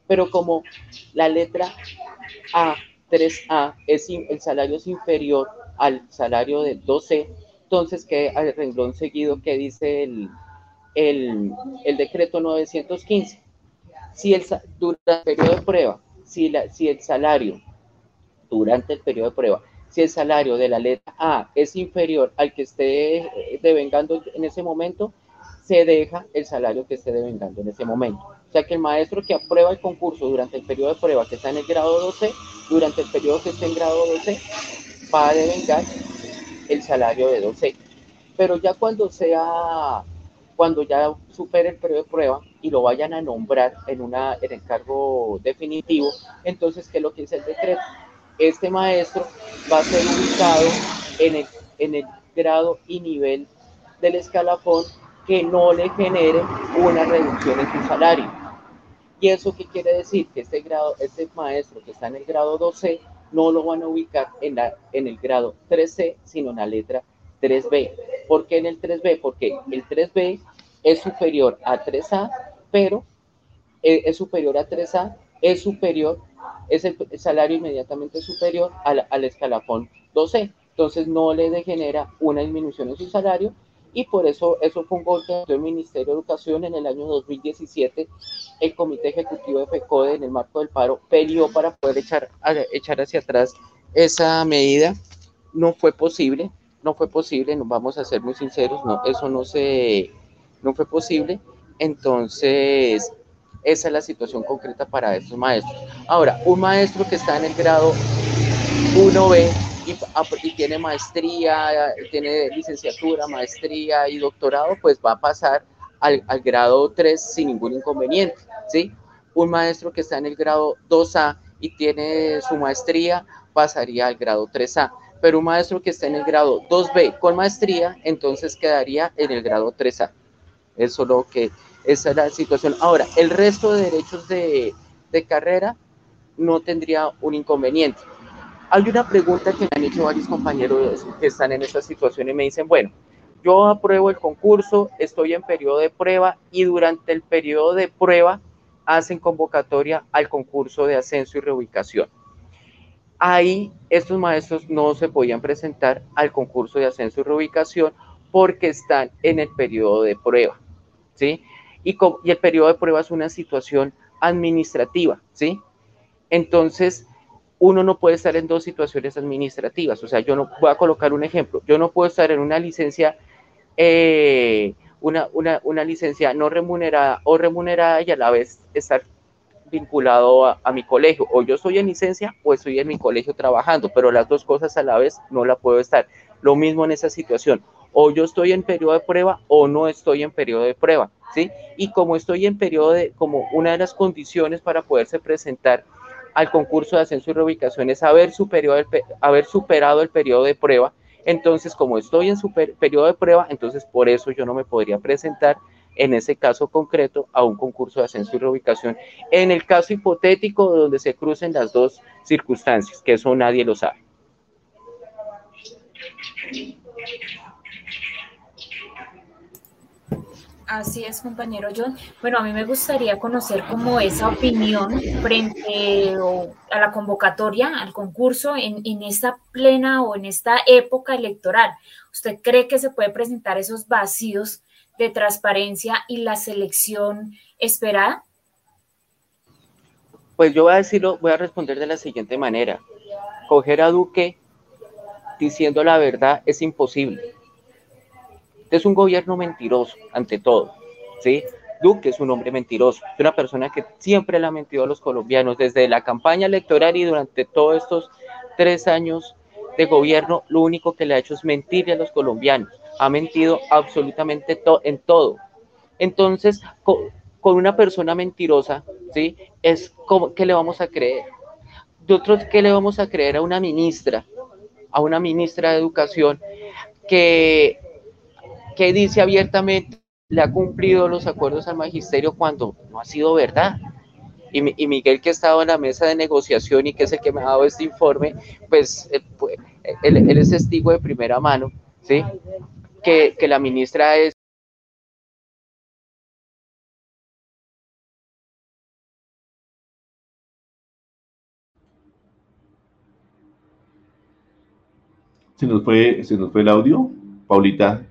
Pero como la letra A, 3A, es, el salario es inferior al salario de 12, entonces que al renglón seguido que dice el, el, el, decreto 915. Si el, durante el periodo de prueba, si, la, si el salario durante el periodo de prueba si el salario de la letra A es inferior al que esté eh, devengando en ese momento, se deja el salario que esté devengando en ese momento. O sea que el maestro que aprueba el concurso durante el periodo de prueba que está en el grado 12, durante el periodo que esté en grado 12, va a devengar el salario de 12. Pero ya cuando sea, cuando ya supere el periodo de prueba y lo vayan a nombrar en, una, en el cargo definitivo, entonces, ¿qué es lo que dice el decreto? este maestro va a ser ubicado en el, en el grado y nivel del escalafón que no le genere una reducción en su salario. ¿Y eso qué quiere decir? Que este, grado, este maestro que está en el grado 2C no lo van a ubicar en, la, en el grado 3C, sino en la letra 3B. ¿Por qué en el 3B? Porque el 3B es superior a 3A, pero eh, es superior a 3A, es superior es el, salario inmediatamente superior al, al escalafón 12. Entonces no le degenera una disminución en su salario y por eso eso fue un golpe del Ministerio de Educación en el año 2017. El Comité Ejecutivo de FECODE en el marco del paro peleó para poder echar, echar hacia atrás esa medida. No fue posible, no fue posible, nos vamos a ser muy sinceros, no, eso no se, no fue posible. Entonces, esa es la situación concreta para estos maestros. Ahora, un maestro que está en el grado 1B y, tiene maestría, tiene licenciatura, maestría y doctorado, pues va a pasar al, grado 3 sin ningún inconveniente, ¿sí? Un maestro que está en el grado 2A y tiene su maestría pasaría al grado 3A. Pero un maestro que esté en el grado 2B con maestría, entonces quedaría en el grado 3A. Eso es lo que, esa es la situación. Ahora, el resto de derechos de, de carrera no tendría un inconveniente. Hay una pregunta que me han hecho varios compañeros que están en esta situación y me dicen, bueno, yo apruebo el concurso, estoy en periodo de prueba y durante el periodo de prueba hacen convocatoria al concurso de ascenso y reubicación. Ahí estos maestros no se podían presentar al concurso de ascenso y reubicación porque están en el periodo de prueba, ¿sí? Y, y el periodo de prueba es una situación administrativa, ¿sí? Entonces, uno no puede estar en dos situaciones administrativas. O sea, yo no voy a colocar un ejemplo. Yo no puedo estar en una licencia, eh, una, una, licencia no remunerada o remunerada y a la vez estar vinculado a, mi colegio. O yo estoy en licencia o estoy en mi colegio trabajando, pero las dos cosas a la vez no la puedo estar. Lo mismo en esa situación. O yo estoy en periodo de prueba o no estoy en periodo de prueba. ¿sí? Y como estoy en periodo de, como una de las condiciones para poderse presentar al concurso de ascenso y reubicación es haber, haber superado el periodo de prueba. Entonces, como estoy en su periodo de prueba, entonces por eso yo no me podría presentar en ese caso concreto a un concurso de ascenso y reubicación. En el caso hipotético donde se crucen las dos circunstancias, que eso nadie lo sabe. Así es, compañero John. Bueno, a mí me gustaría conocer como esa opinión frente a la convocatoria, al concurso, en, en, esta plena o en esta época electoral. ¿Usted cree que se puede presentar esos vacíos de transparencia y la selección esperada? Pues yo voy a decirlo, voy a responder de la siguiente manera. Coger a Duque diciendo la verdad es imposible es un gobierno mentiroso, ante todo, ¿sí? Duque es un hombre mentiroso, es una persona que siempre le ha mentido a los colombianos desde la campaña electoral y durante todos estos tres años de gobierno, lo único que le ha hecho es mentirle a los colombianos, ha mentido absolutamente en todo. Entonces, con, una persona mentirosa, ¿sí? Es como, ¿qué le vamos a creer? Nosotros, ¿qué le vamos a creer a una ministra, a una ministra de Educación que que dice abiertamente le ha cumplido los acuerdos al magisterio cuando no ha sido verdad. Y, Miguel, que ha estado en la mesa de negociación y que es el que me ha dado este informe, pues, eh, pues él, es testigo de primera mano, ¿sí? Que, que la ministra es ¿Se nos fue, se nos fue el audio, Paulita?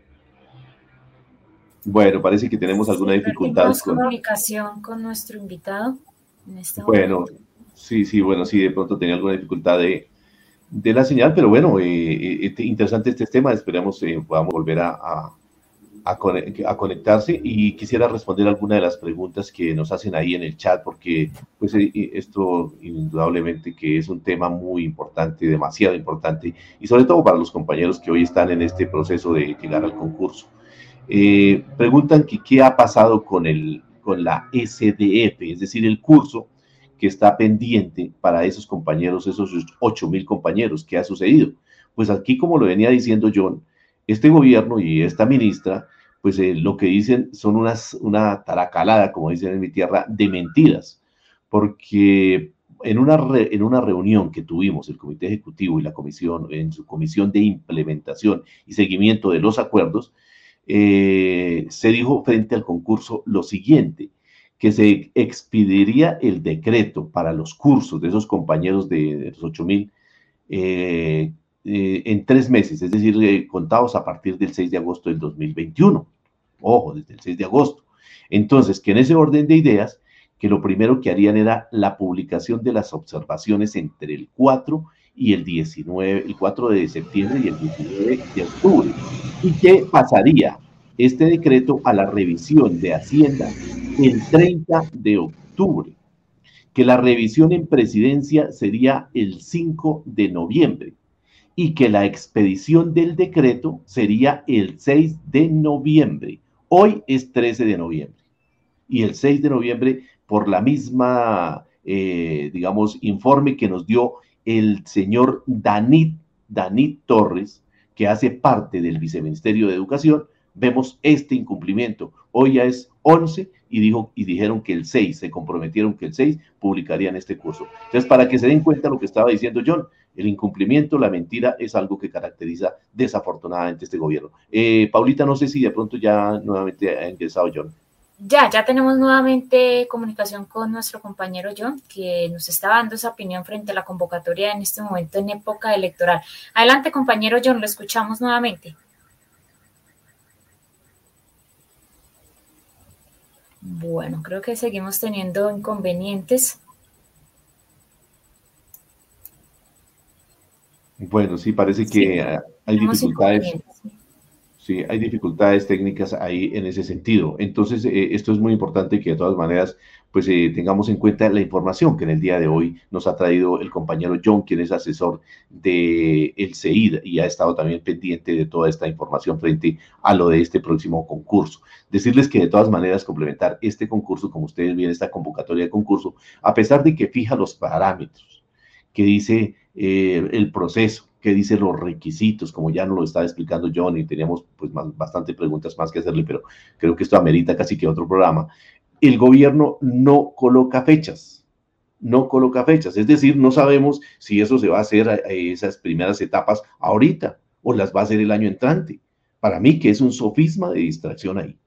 Bueno, parece que tenemos alguna dificultad. con comunicación con nuestro invitado. En este bueno, sí, sí, bueno, sí, de pronto tenía alguna dificultad de, la señal, pero bueno, eh, eh, interesante este tema, esperamos eh, podamos volver a, a, a, conectarse y quisiera responder alguna de las preguntas que nos hacen ahí en el chat, porque pues esto indudablemente que es un tema muy importante, demasiado importante, y sobre todo para los compañeros que hoy están en este proceso de llegar al concurso. Eh, preguntan que qué ha pasado con, el, con la SDF, es decir, el curso que está pendiente para esos compañeros, esos 8 mil compañeros, ¿qué ha sucedido? Pues aquí, como lo venía diciendo John, este gobierno y esta ministra, pues eh, lo que dicen son unas, una taracalada, como dicen en mi tierra, de mentiras, porque en una, en una reunión que tuvimos el Comité Ejecutivo y la Comisión, en su Comisión de Implementación y Seguimiento de los Acuerdos, eh, se dijo frente al concurso lo siguiente, que se expediría el decreto para los cursos de esos compañeros de, los 8 mil eh, eh, en tres meses, es decir, contados a partir del 6 de agosto del 2021. Ojo, desde el 6 de agosto. Entonces, que en ese orden de ideas, que lo primero que harían era la publicación de las observaciones entre el 4 y el 19, el 4 de septiembre y el 19 de octubre. ¿Y qué pasaría? Este decreto a la revisión de Hacienda el 30 de octubre, que la revisión en presidencia sería el 5 de noviembre y que la expedición del decreto sería el 6 de noviembre. Hoy es 13 de noviembre y el 6 de noviembre por la misma, eh, digamos, informe que nos dio el señor Danit, Danit Torres, que hace parte del Viceministerio de Educación, vemos este incumplimiento. Hoy ya es 11 y, dijo, y dijeron que el 6, se comprometieron que el 6 publicarían este curso. Entonces, para que se den cuenta lo que estaba diciendo John, el incumplimiento, la mentira es algo que caracteriza desafortunadamente este gobierno. Eh, Paulita, no sé si de pronto ya nuevamente ha ingresado John. Ya, ya tenemos nuevamente comunicación con nuestro compañero John, que nos está dando esa opinión frente a la convocatoria en este momento en época electoral. Adelante, compañero John, lo escuchamos nuevamente. Bueno, creo que seguimos teniendo inconvenientes. Bueno, sí, parece que hay dificultades. Sí, hay dificultades técnicas ahí en ese sentido. Entonces, eh, esto es muy importante que de todas maneras, pues eh, tengamos en cuenta la información que en el día de hoy nos ha traído el compañero John, quien es asesor el CEID y ha estado también pendiente de toda esta información frente a lo de este próximo concurso. Decirles que de todas maneras complementar este concurso, como ustedes ven, esta convocatoria de concurso, a pesar de que fija los parámetros, que dice eh, el proceso, que dice los requisitos, como ya nos lo estaba explicando John y teníamos pues bastante preguntas más que hacerle, pero creo que esto amerita casi que otro programa. El gobierno no coloca fechas, no coloca fechas, es decir, no sabemos si eso se va a hacer a esas primeras etapas ahorita o las va a hacer el año entrante. Para mí que es un sofisma de distracción ahí.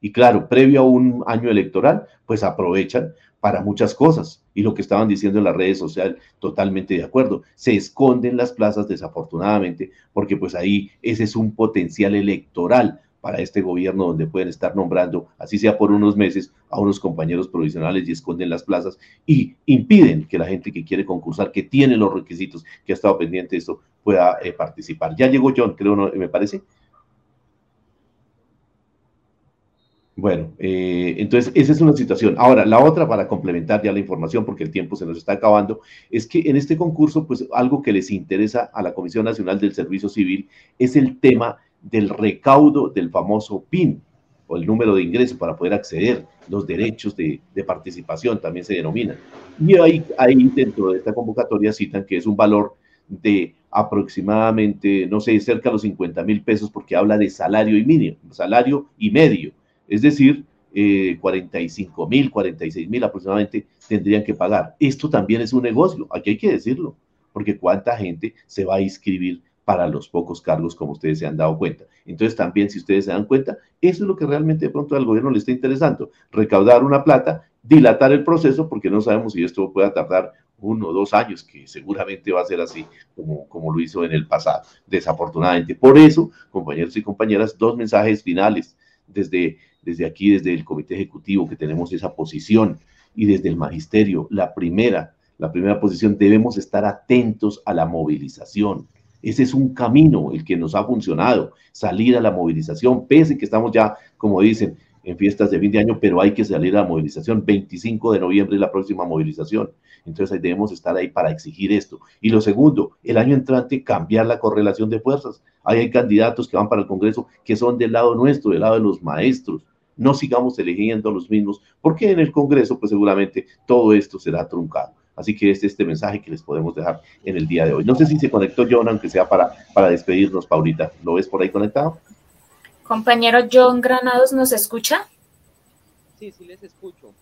Y claro, previo a un año electoral, pues aprovechan para muchas cosas. Y lo que estaban diciendo en las redes sociales, totalmente de acuerdo. Se esconden las plazas, desafortunadamente, porque pues ahí ese es un potencial electoral para este gobierno donde pueden estar nombrando, así sea por unos meses, a unos compañeros provisionales y esconden las plazas y impiden que la gente que quiere concursar, que tiene los requisitos, que ha estado pendiente de esto, pueda eh, participar. Ya llegó John, creo, me parece. Bueno, eh, entonces esa es una situación. Ahora, la otra para complementar ya la información, porque el tiempo se nos está acabando, es que en este concurso, pues algo que les interesa a la Comisión Nacional del Servicio Civil es el tema del recaudo del famoso PIN o el número de ingreso para poder acceder, los derechos de, participación también se denominan. Y ahí, ahí dentro de esta convocatoria citan que es un valor de aproximadamente, no sé, cerca de los 50 mil pesos porque habla de salario y mínimo, salario y medio es decir, 45 eh, mil, 46 mil aproximadamente tendrían que pagar. Esto también es un negocio, aquí hay que decirlo, porque cuánta gente se va a inscribir para los pocos cargos como ustedes se han dado cuenta. Entonces también si ustedes se dan cuenta, eso es lo que realmente de pronto al gobierno le está interesando, recaudar una plata, dilatar el proceso, porque no sabemos si esto pueda tardar uno o dos años, que seguramente va a ser así como, como lo hizo en el pasado, desafortunadamente. Por eso, compañeros y compañeras, dos mensajes finales desde desde aquí, desde el comité ejecutivo, que tenemos esa posición, y desde el magisterio, la primera, la primera posición, debemos estar atentos a la movilización. Ese es un camino el que nos ha funcionado, salir a la movilización, pese que estamos ya, como dicen, en fiestas de fin de año, pero hay que salir a la movilización. 25 de noviembre es la próxima movilización. Entonces debemos estar ahí para exigir esto. Y lo segundo, el año entrante cambiar la correlación de fuerzas. Hay candidatos que van para el Congreso que son del lado nuestro, del lado de los maestros, no sigamos eligiendo los mismos, porque en el Congreso, pues seguramente todo esto será truncado. Así que este es este mensaje que les podemos dejar en el día de hoy. No sé si se conectó John, aunque sea para, para despedirnos, Paulita. ¿Lo ves por ahí conectado? Compañero John Granados, ¿nos escucha? Sí, sí les escucho.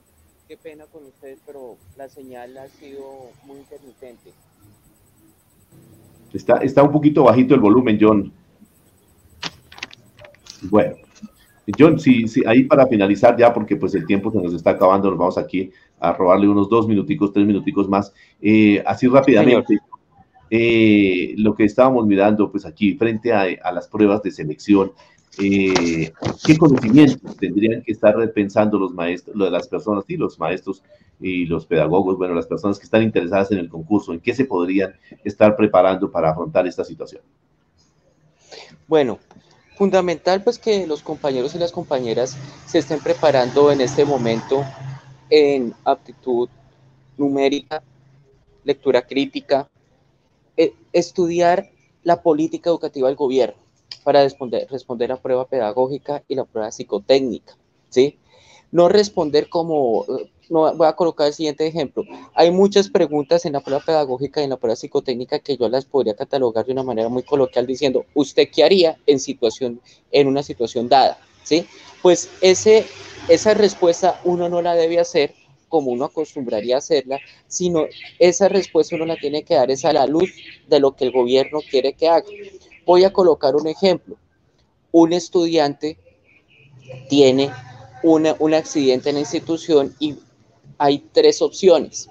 Qué pena con ustedes, pero la señal ha sido muy intermitente. Está, está un poquito bajito el volumen, John. Bueno, John, sí, sí, ahí para finalizar ya, porque pues el tiempo se nos está acabando, nos vamos aquí a robarle unos dos minuticos, tres minuticos más. Eh, así rápidamente, eh, lo que estábamos mirando pues aquí frente a, las pruebas de selección, eh, ¿qué conocimientos tendrían que estar pensando los maestros, las personas, y los maestros y los pedagogos, bueno, las personas que están interesadas en el concurso, en qué se podrían estar preparando para afrontar esta situación? Bueno, Fundamental pues que los compañeros y las compañeras se estén preparando en este momento en aptitud numérica, lectura crítica, eh, estudiar la política educativa del gobierno para responder, responder la prueba pedagógica y la prueba psicotécnica, ¿sí? No responder como no, voy a colocar el siguiente ejemplo. Hay muchas preguntas en la prueba pedagógica y en la prueba psicotécnica que yo las podría catalogar de una manera muy coloquial diciendo, ¿usted qué haría en, situación, en una situación dada? ¿Sí? Pues ese, esa respuesta uno no la debe hacer como uno acostumbraría a hacerla, sino esa respuesta uno la tiene que dar es a la luz de lo que el gobierno quiere que haga. Voy a colocar un ejemplo. Un estudiante tiene un accidente en la institución y hay tres opciones.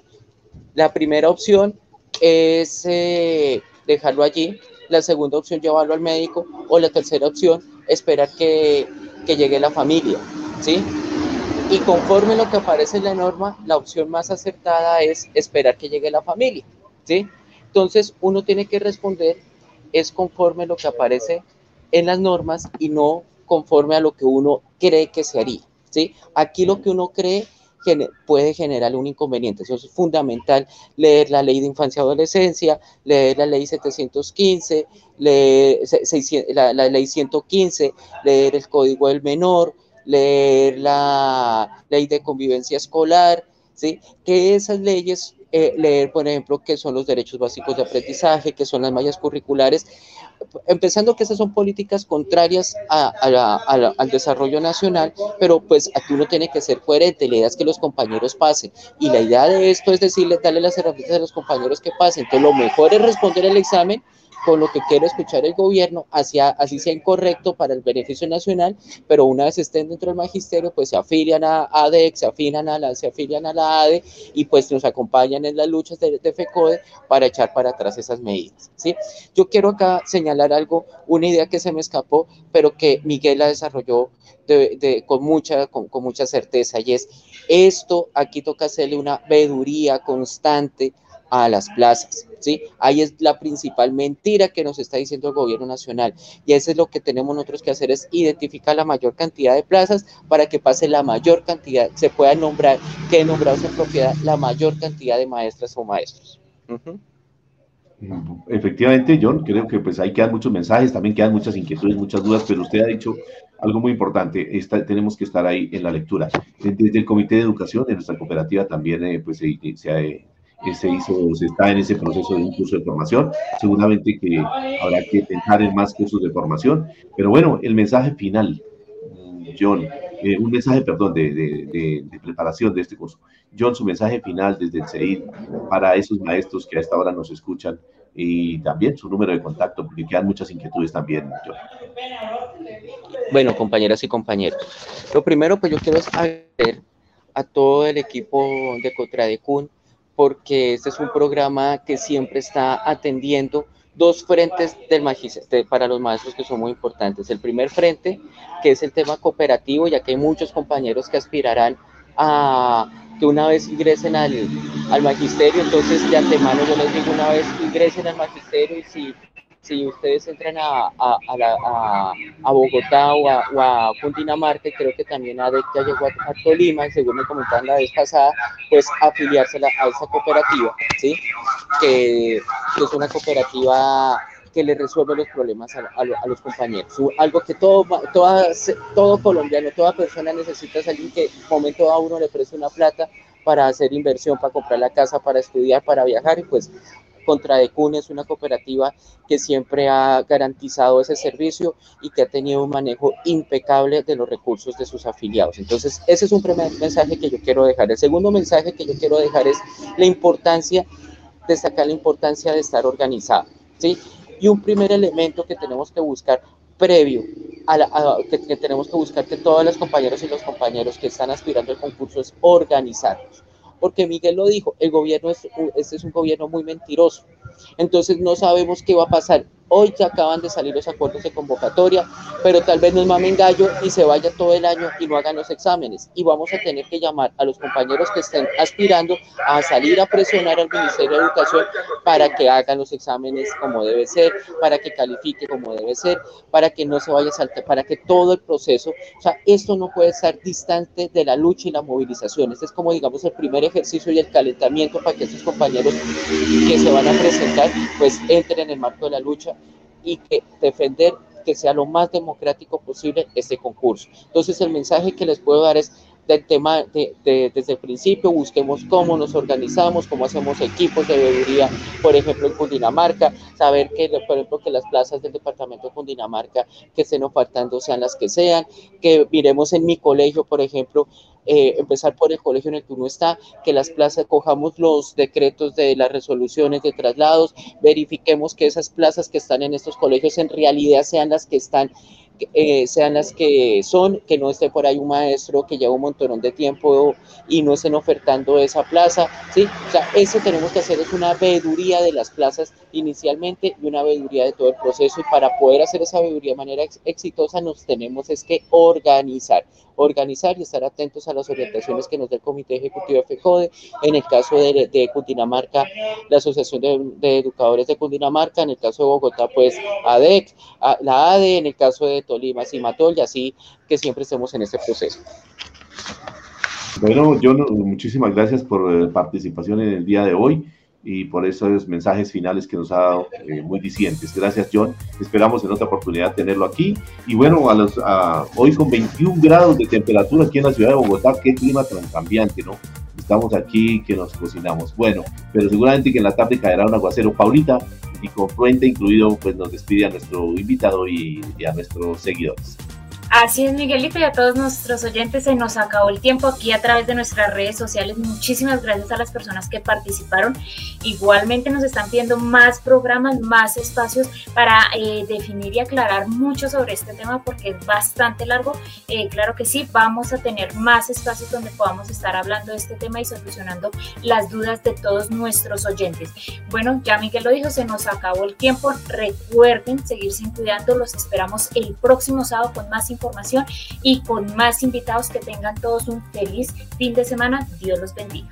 La primera opción es eh, dejarlo allí, la segunda opción llevarlo al médico o la tercera opción esperar que, que llegue la familia, ¿sí? Y conforme lo que aparece en la norma, la opción más acertada es esperar que llegue la familia, ¿sí? Entonces, uno tiene que responder es conforme lo que aparece en las normas y no conforme a lo que uno cree que se haría, ¿sí? Aquí lo que uno cree puede generar un inconveniente. Eso es fundamental, leer la ley de infancia y adolescencia, leer la ley 715, leer la, la ley 115, leer el código del menor, leer la ley de convivencia escolar, ¿sí? que esas leyes, eh, leer, por ejemplo, qué son los derechos básicos de aprendizaje, qué son las mallas curriculares, empezando que esas son políticas contrarias al desarrollo nacional, pero pues aquí uno tiene que ser coherente, la idea es que los compañeros pasen, y la idea de esto es decirle, darle las herramientas a los compañeros que pasen, entonces lo mejor es responder el examen con lo que quiere escuchar el gobierno, hacia, así sea incorrecto para el beneficio nacional, pero una vez estén dentro del magisterio, pues se afilian a ADEC, se, afilian a la, se afilian a la ADE y pues nos acompañan en las luchas de, FECODE para echar para atrás esas medidas. ¿sí? Yo quiero acá señalar algo, una idea que se me escapó, pero que Miguel la desarrolló de, con, mucha, con, con mucha certeza, y es esto, aquí toca hacerle una veeduría constante a las plazas. ¿sí? Ahí es la principal mentira que nos está diciendo el gobierno nacional. Y eso es lo que tenemos nosotros que hacer, es identificar la mayor cantidad de plazas para que pase la mayor cantidad, se pueda nombrar, que nombrados en propiedad, la mayor cantidad de maestras o maestros. Efectivamente, John, creo que pues ahí quedan muchos mensajes, también quedan muchas inquietudes, muchas dudas, pero usted ha dicho algo muy importante, tenemos que estar ahí en la lectura. Desde el Comité de Educación de nuestra cooperativa también eh, pues, se, se, ha se hizo, se está en ese proceso de un curso de formación. Seguramente que habrá que pensar en más cursos de formación. Pero bueno, el mensaje final, John, eh, un mensaje, perdón, de, de, de, preparación de este curso. John, su mensaje final desde el CEID para esos maestros que a esta hora nos escuchan y también su número de contacto, porque quedan muchas inquietudes también, John. Bueno, compañeras y compañeros, lo primero pues yo quiero agradecer a todo el equipo de Contradecun porque este es un programa que siempre está atendiendo dos frentes del magisterio para los maestros que son muy importantes. El primer frente, que es el tema cooperativo, ya que hay muchos compañeros que aspirarán a que una vez ingresen al, al magisterio, entonces de antemano yo les digo una vez ingresen al magisterio y si si ustedes entran a, a, a, a Bogotá o a, o Cundinamarca, creo que también ADEC ya llegó a, Tolima, según me comentaban la vez pasada, pues afiliarse a, esa cooperativa, ¿sí? Que, es una cooperativa que le resuelve los problemas a, los compañeros. Algo que todo, toda, todo colombiano, toda persona necesita es alguien que momento a uno le preste una plata para hacer inversión, para comprar la casa, para estudiar, para viajar, y pues contra Decun es una cooperativa que siempre ha garantizado ese servicio y que ha tenido un manejo impecable de los recursos de sus afiliados. Entonces, ese es un primer mensaje que yo quiero dejar. El segundo mensaje que yo quiero dejar es la importancia, destacar la importancia de estar organizado, ¿sí? Y un primer elemento que tenemos que buscar previo a, la, que, tenemos que buscar que todas las compañeras y los compañeros que están aspirando al concurso es organizarnos porque Miguel lo dijo, el gobierno es, este es un gobierno muy mentiroso. Entonces no sabemos qué va a pasar. Hoy ya acaban de salir los acuerdos de convocatoria, pero tal vez nos mamen gallo y se vaya todo el año y no hagan los exámenes. Y vamos a tener que llamar a los compañeros que estén aspirando a salir a presionar al Ministerio de Educación para que hagan los exámenes como debe ser, para que califique como debe ser, para que no se vaya a saltar, para que todo el proceso, o sea, esto no puede estar distante de la lucha y la movilización. Este es como, digamos, el primer ejercicio y el calentamiento para que estos compañeros que se van a presentar, pues entren en el marco de la lucha y que defender que sea lo más democrático posible este concurso. Entonces el mensaje que les puedo dar es del tema de, desde el principio, busquemos cómo nos organizamos, cómo hacemos equipos de veeduría, por ejemplo, en Cundinamarca, saber que, por ejemplo, que las plazas del departamento de Cundinamarca que estén ofertando sean las que sean, que miremos en mi colegio, por ejemplo, eh, empezar por el colegio en el que uno está, que las plazas cojamos los decretos de las resoluciones de traslados, verifiquemos que esas plazas que están en estos colegios en realidad sean las que están eh, sean las que son, que no esté por ahí un maestro que lleva un montón de tiempo y no estén ofertando esa plaza, ¿sí? O sea, eso tenemos que hacer es una veeduría de las plazas inicialmente y una veeduría de todo el proceso y para poder hacer esa veeduría de manera exitosa nos tenemos es que organizar, organizar y estar atentos a las orientaciones que nos da el Comité Ejecutivo de FECODE, en el caso de, de Cundinamarca, la Asociación de, Educadores de Cundinamarca, en el caso de Bogotá, pues ADEC, la ADE, en el caso de Tolima, Simatol, y así que siempre estemos en este proceso. Bueno, John, muchísimas gracias por eh, participación en el día de hoy y por esos mensajes finales que nos ha dado eh, muy dicientes. Gracias, John. Esperamos en otra oportunidad tenerlo aquí. Y bueno, a los, hoy con 21 grados de temperatura aquí en la ciudad de Bogotá, qué clima tan cambiante, ¿no? Estamos aquí que nos cocinamos. Bueno, pero seguramente que en la tarde caerá un aguacero. Paulita, y con puente incluido, pues nos despide a nuestro invitado y a nuestros seguidores. Así es, Miguelito, y a todos nuestros oyentes se nos acabó el tiempo aquí a través de nuestras redes sociales. Muchísimas gracias a las personas que participaron. Igualmente nos están pidiendo más programas, más espacios para eh, definir y aclarar mucho sobre este tema porque es bastante largo. Eh, claro que sí, vamos a tener más espacios donde podamos estar hablando de este tema y solucionando las dudas de todos nuestros oyentes. Bueno, ya Miguel lo dijo, se nos acabó el tiempo. Recuerden seguirse cuidando. Los esperamos el próximo sábado con más información información y con más invitados que tengan todos un feliz fin de semana. Dios los bendiga.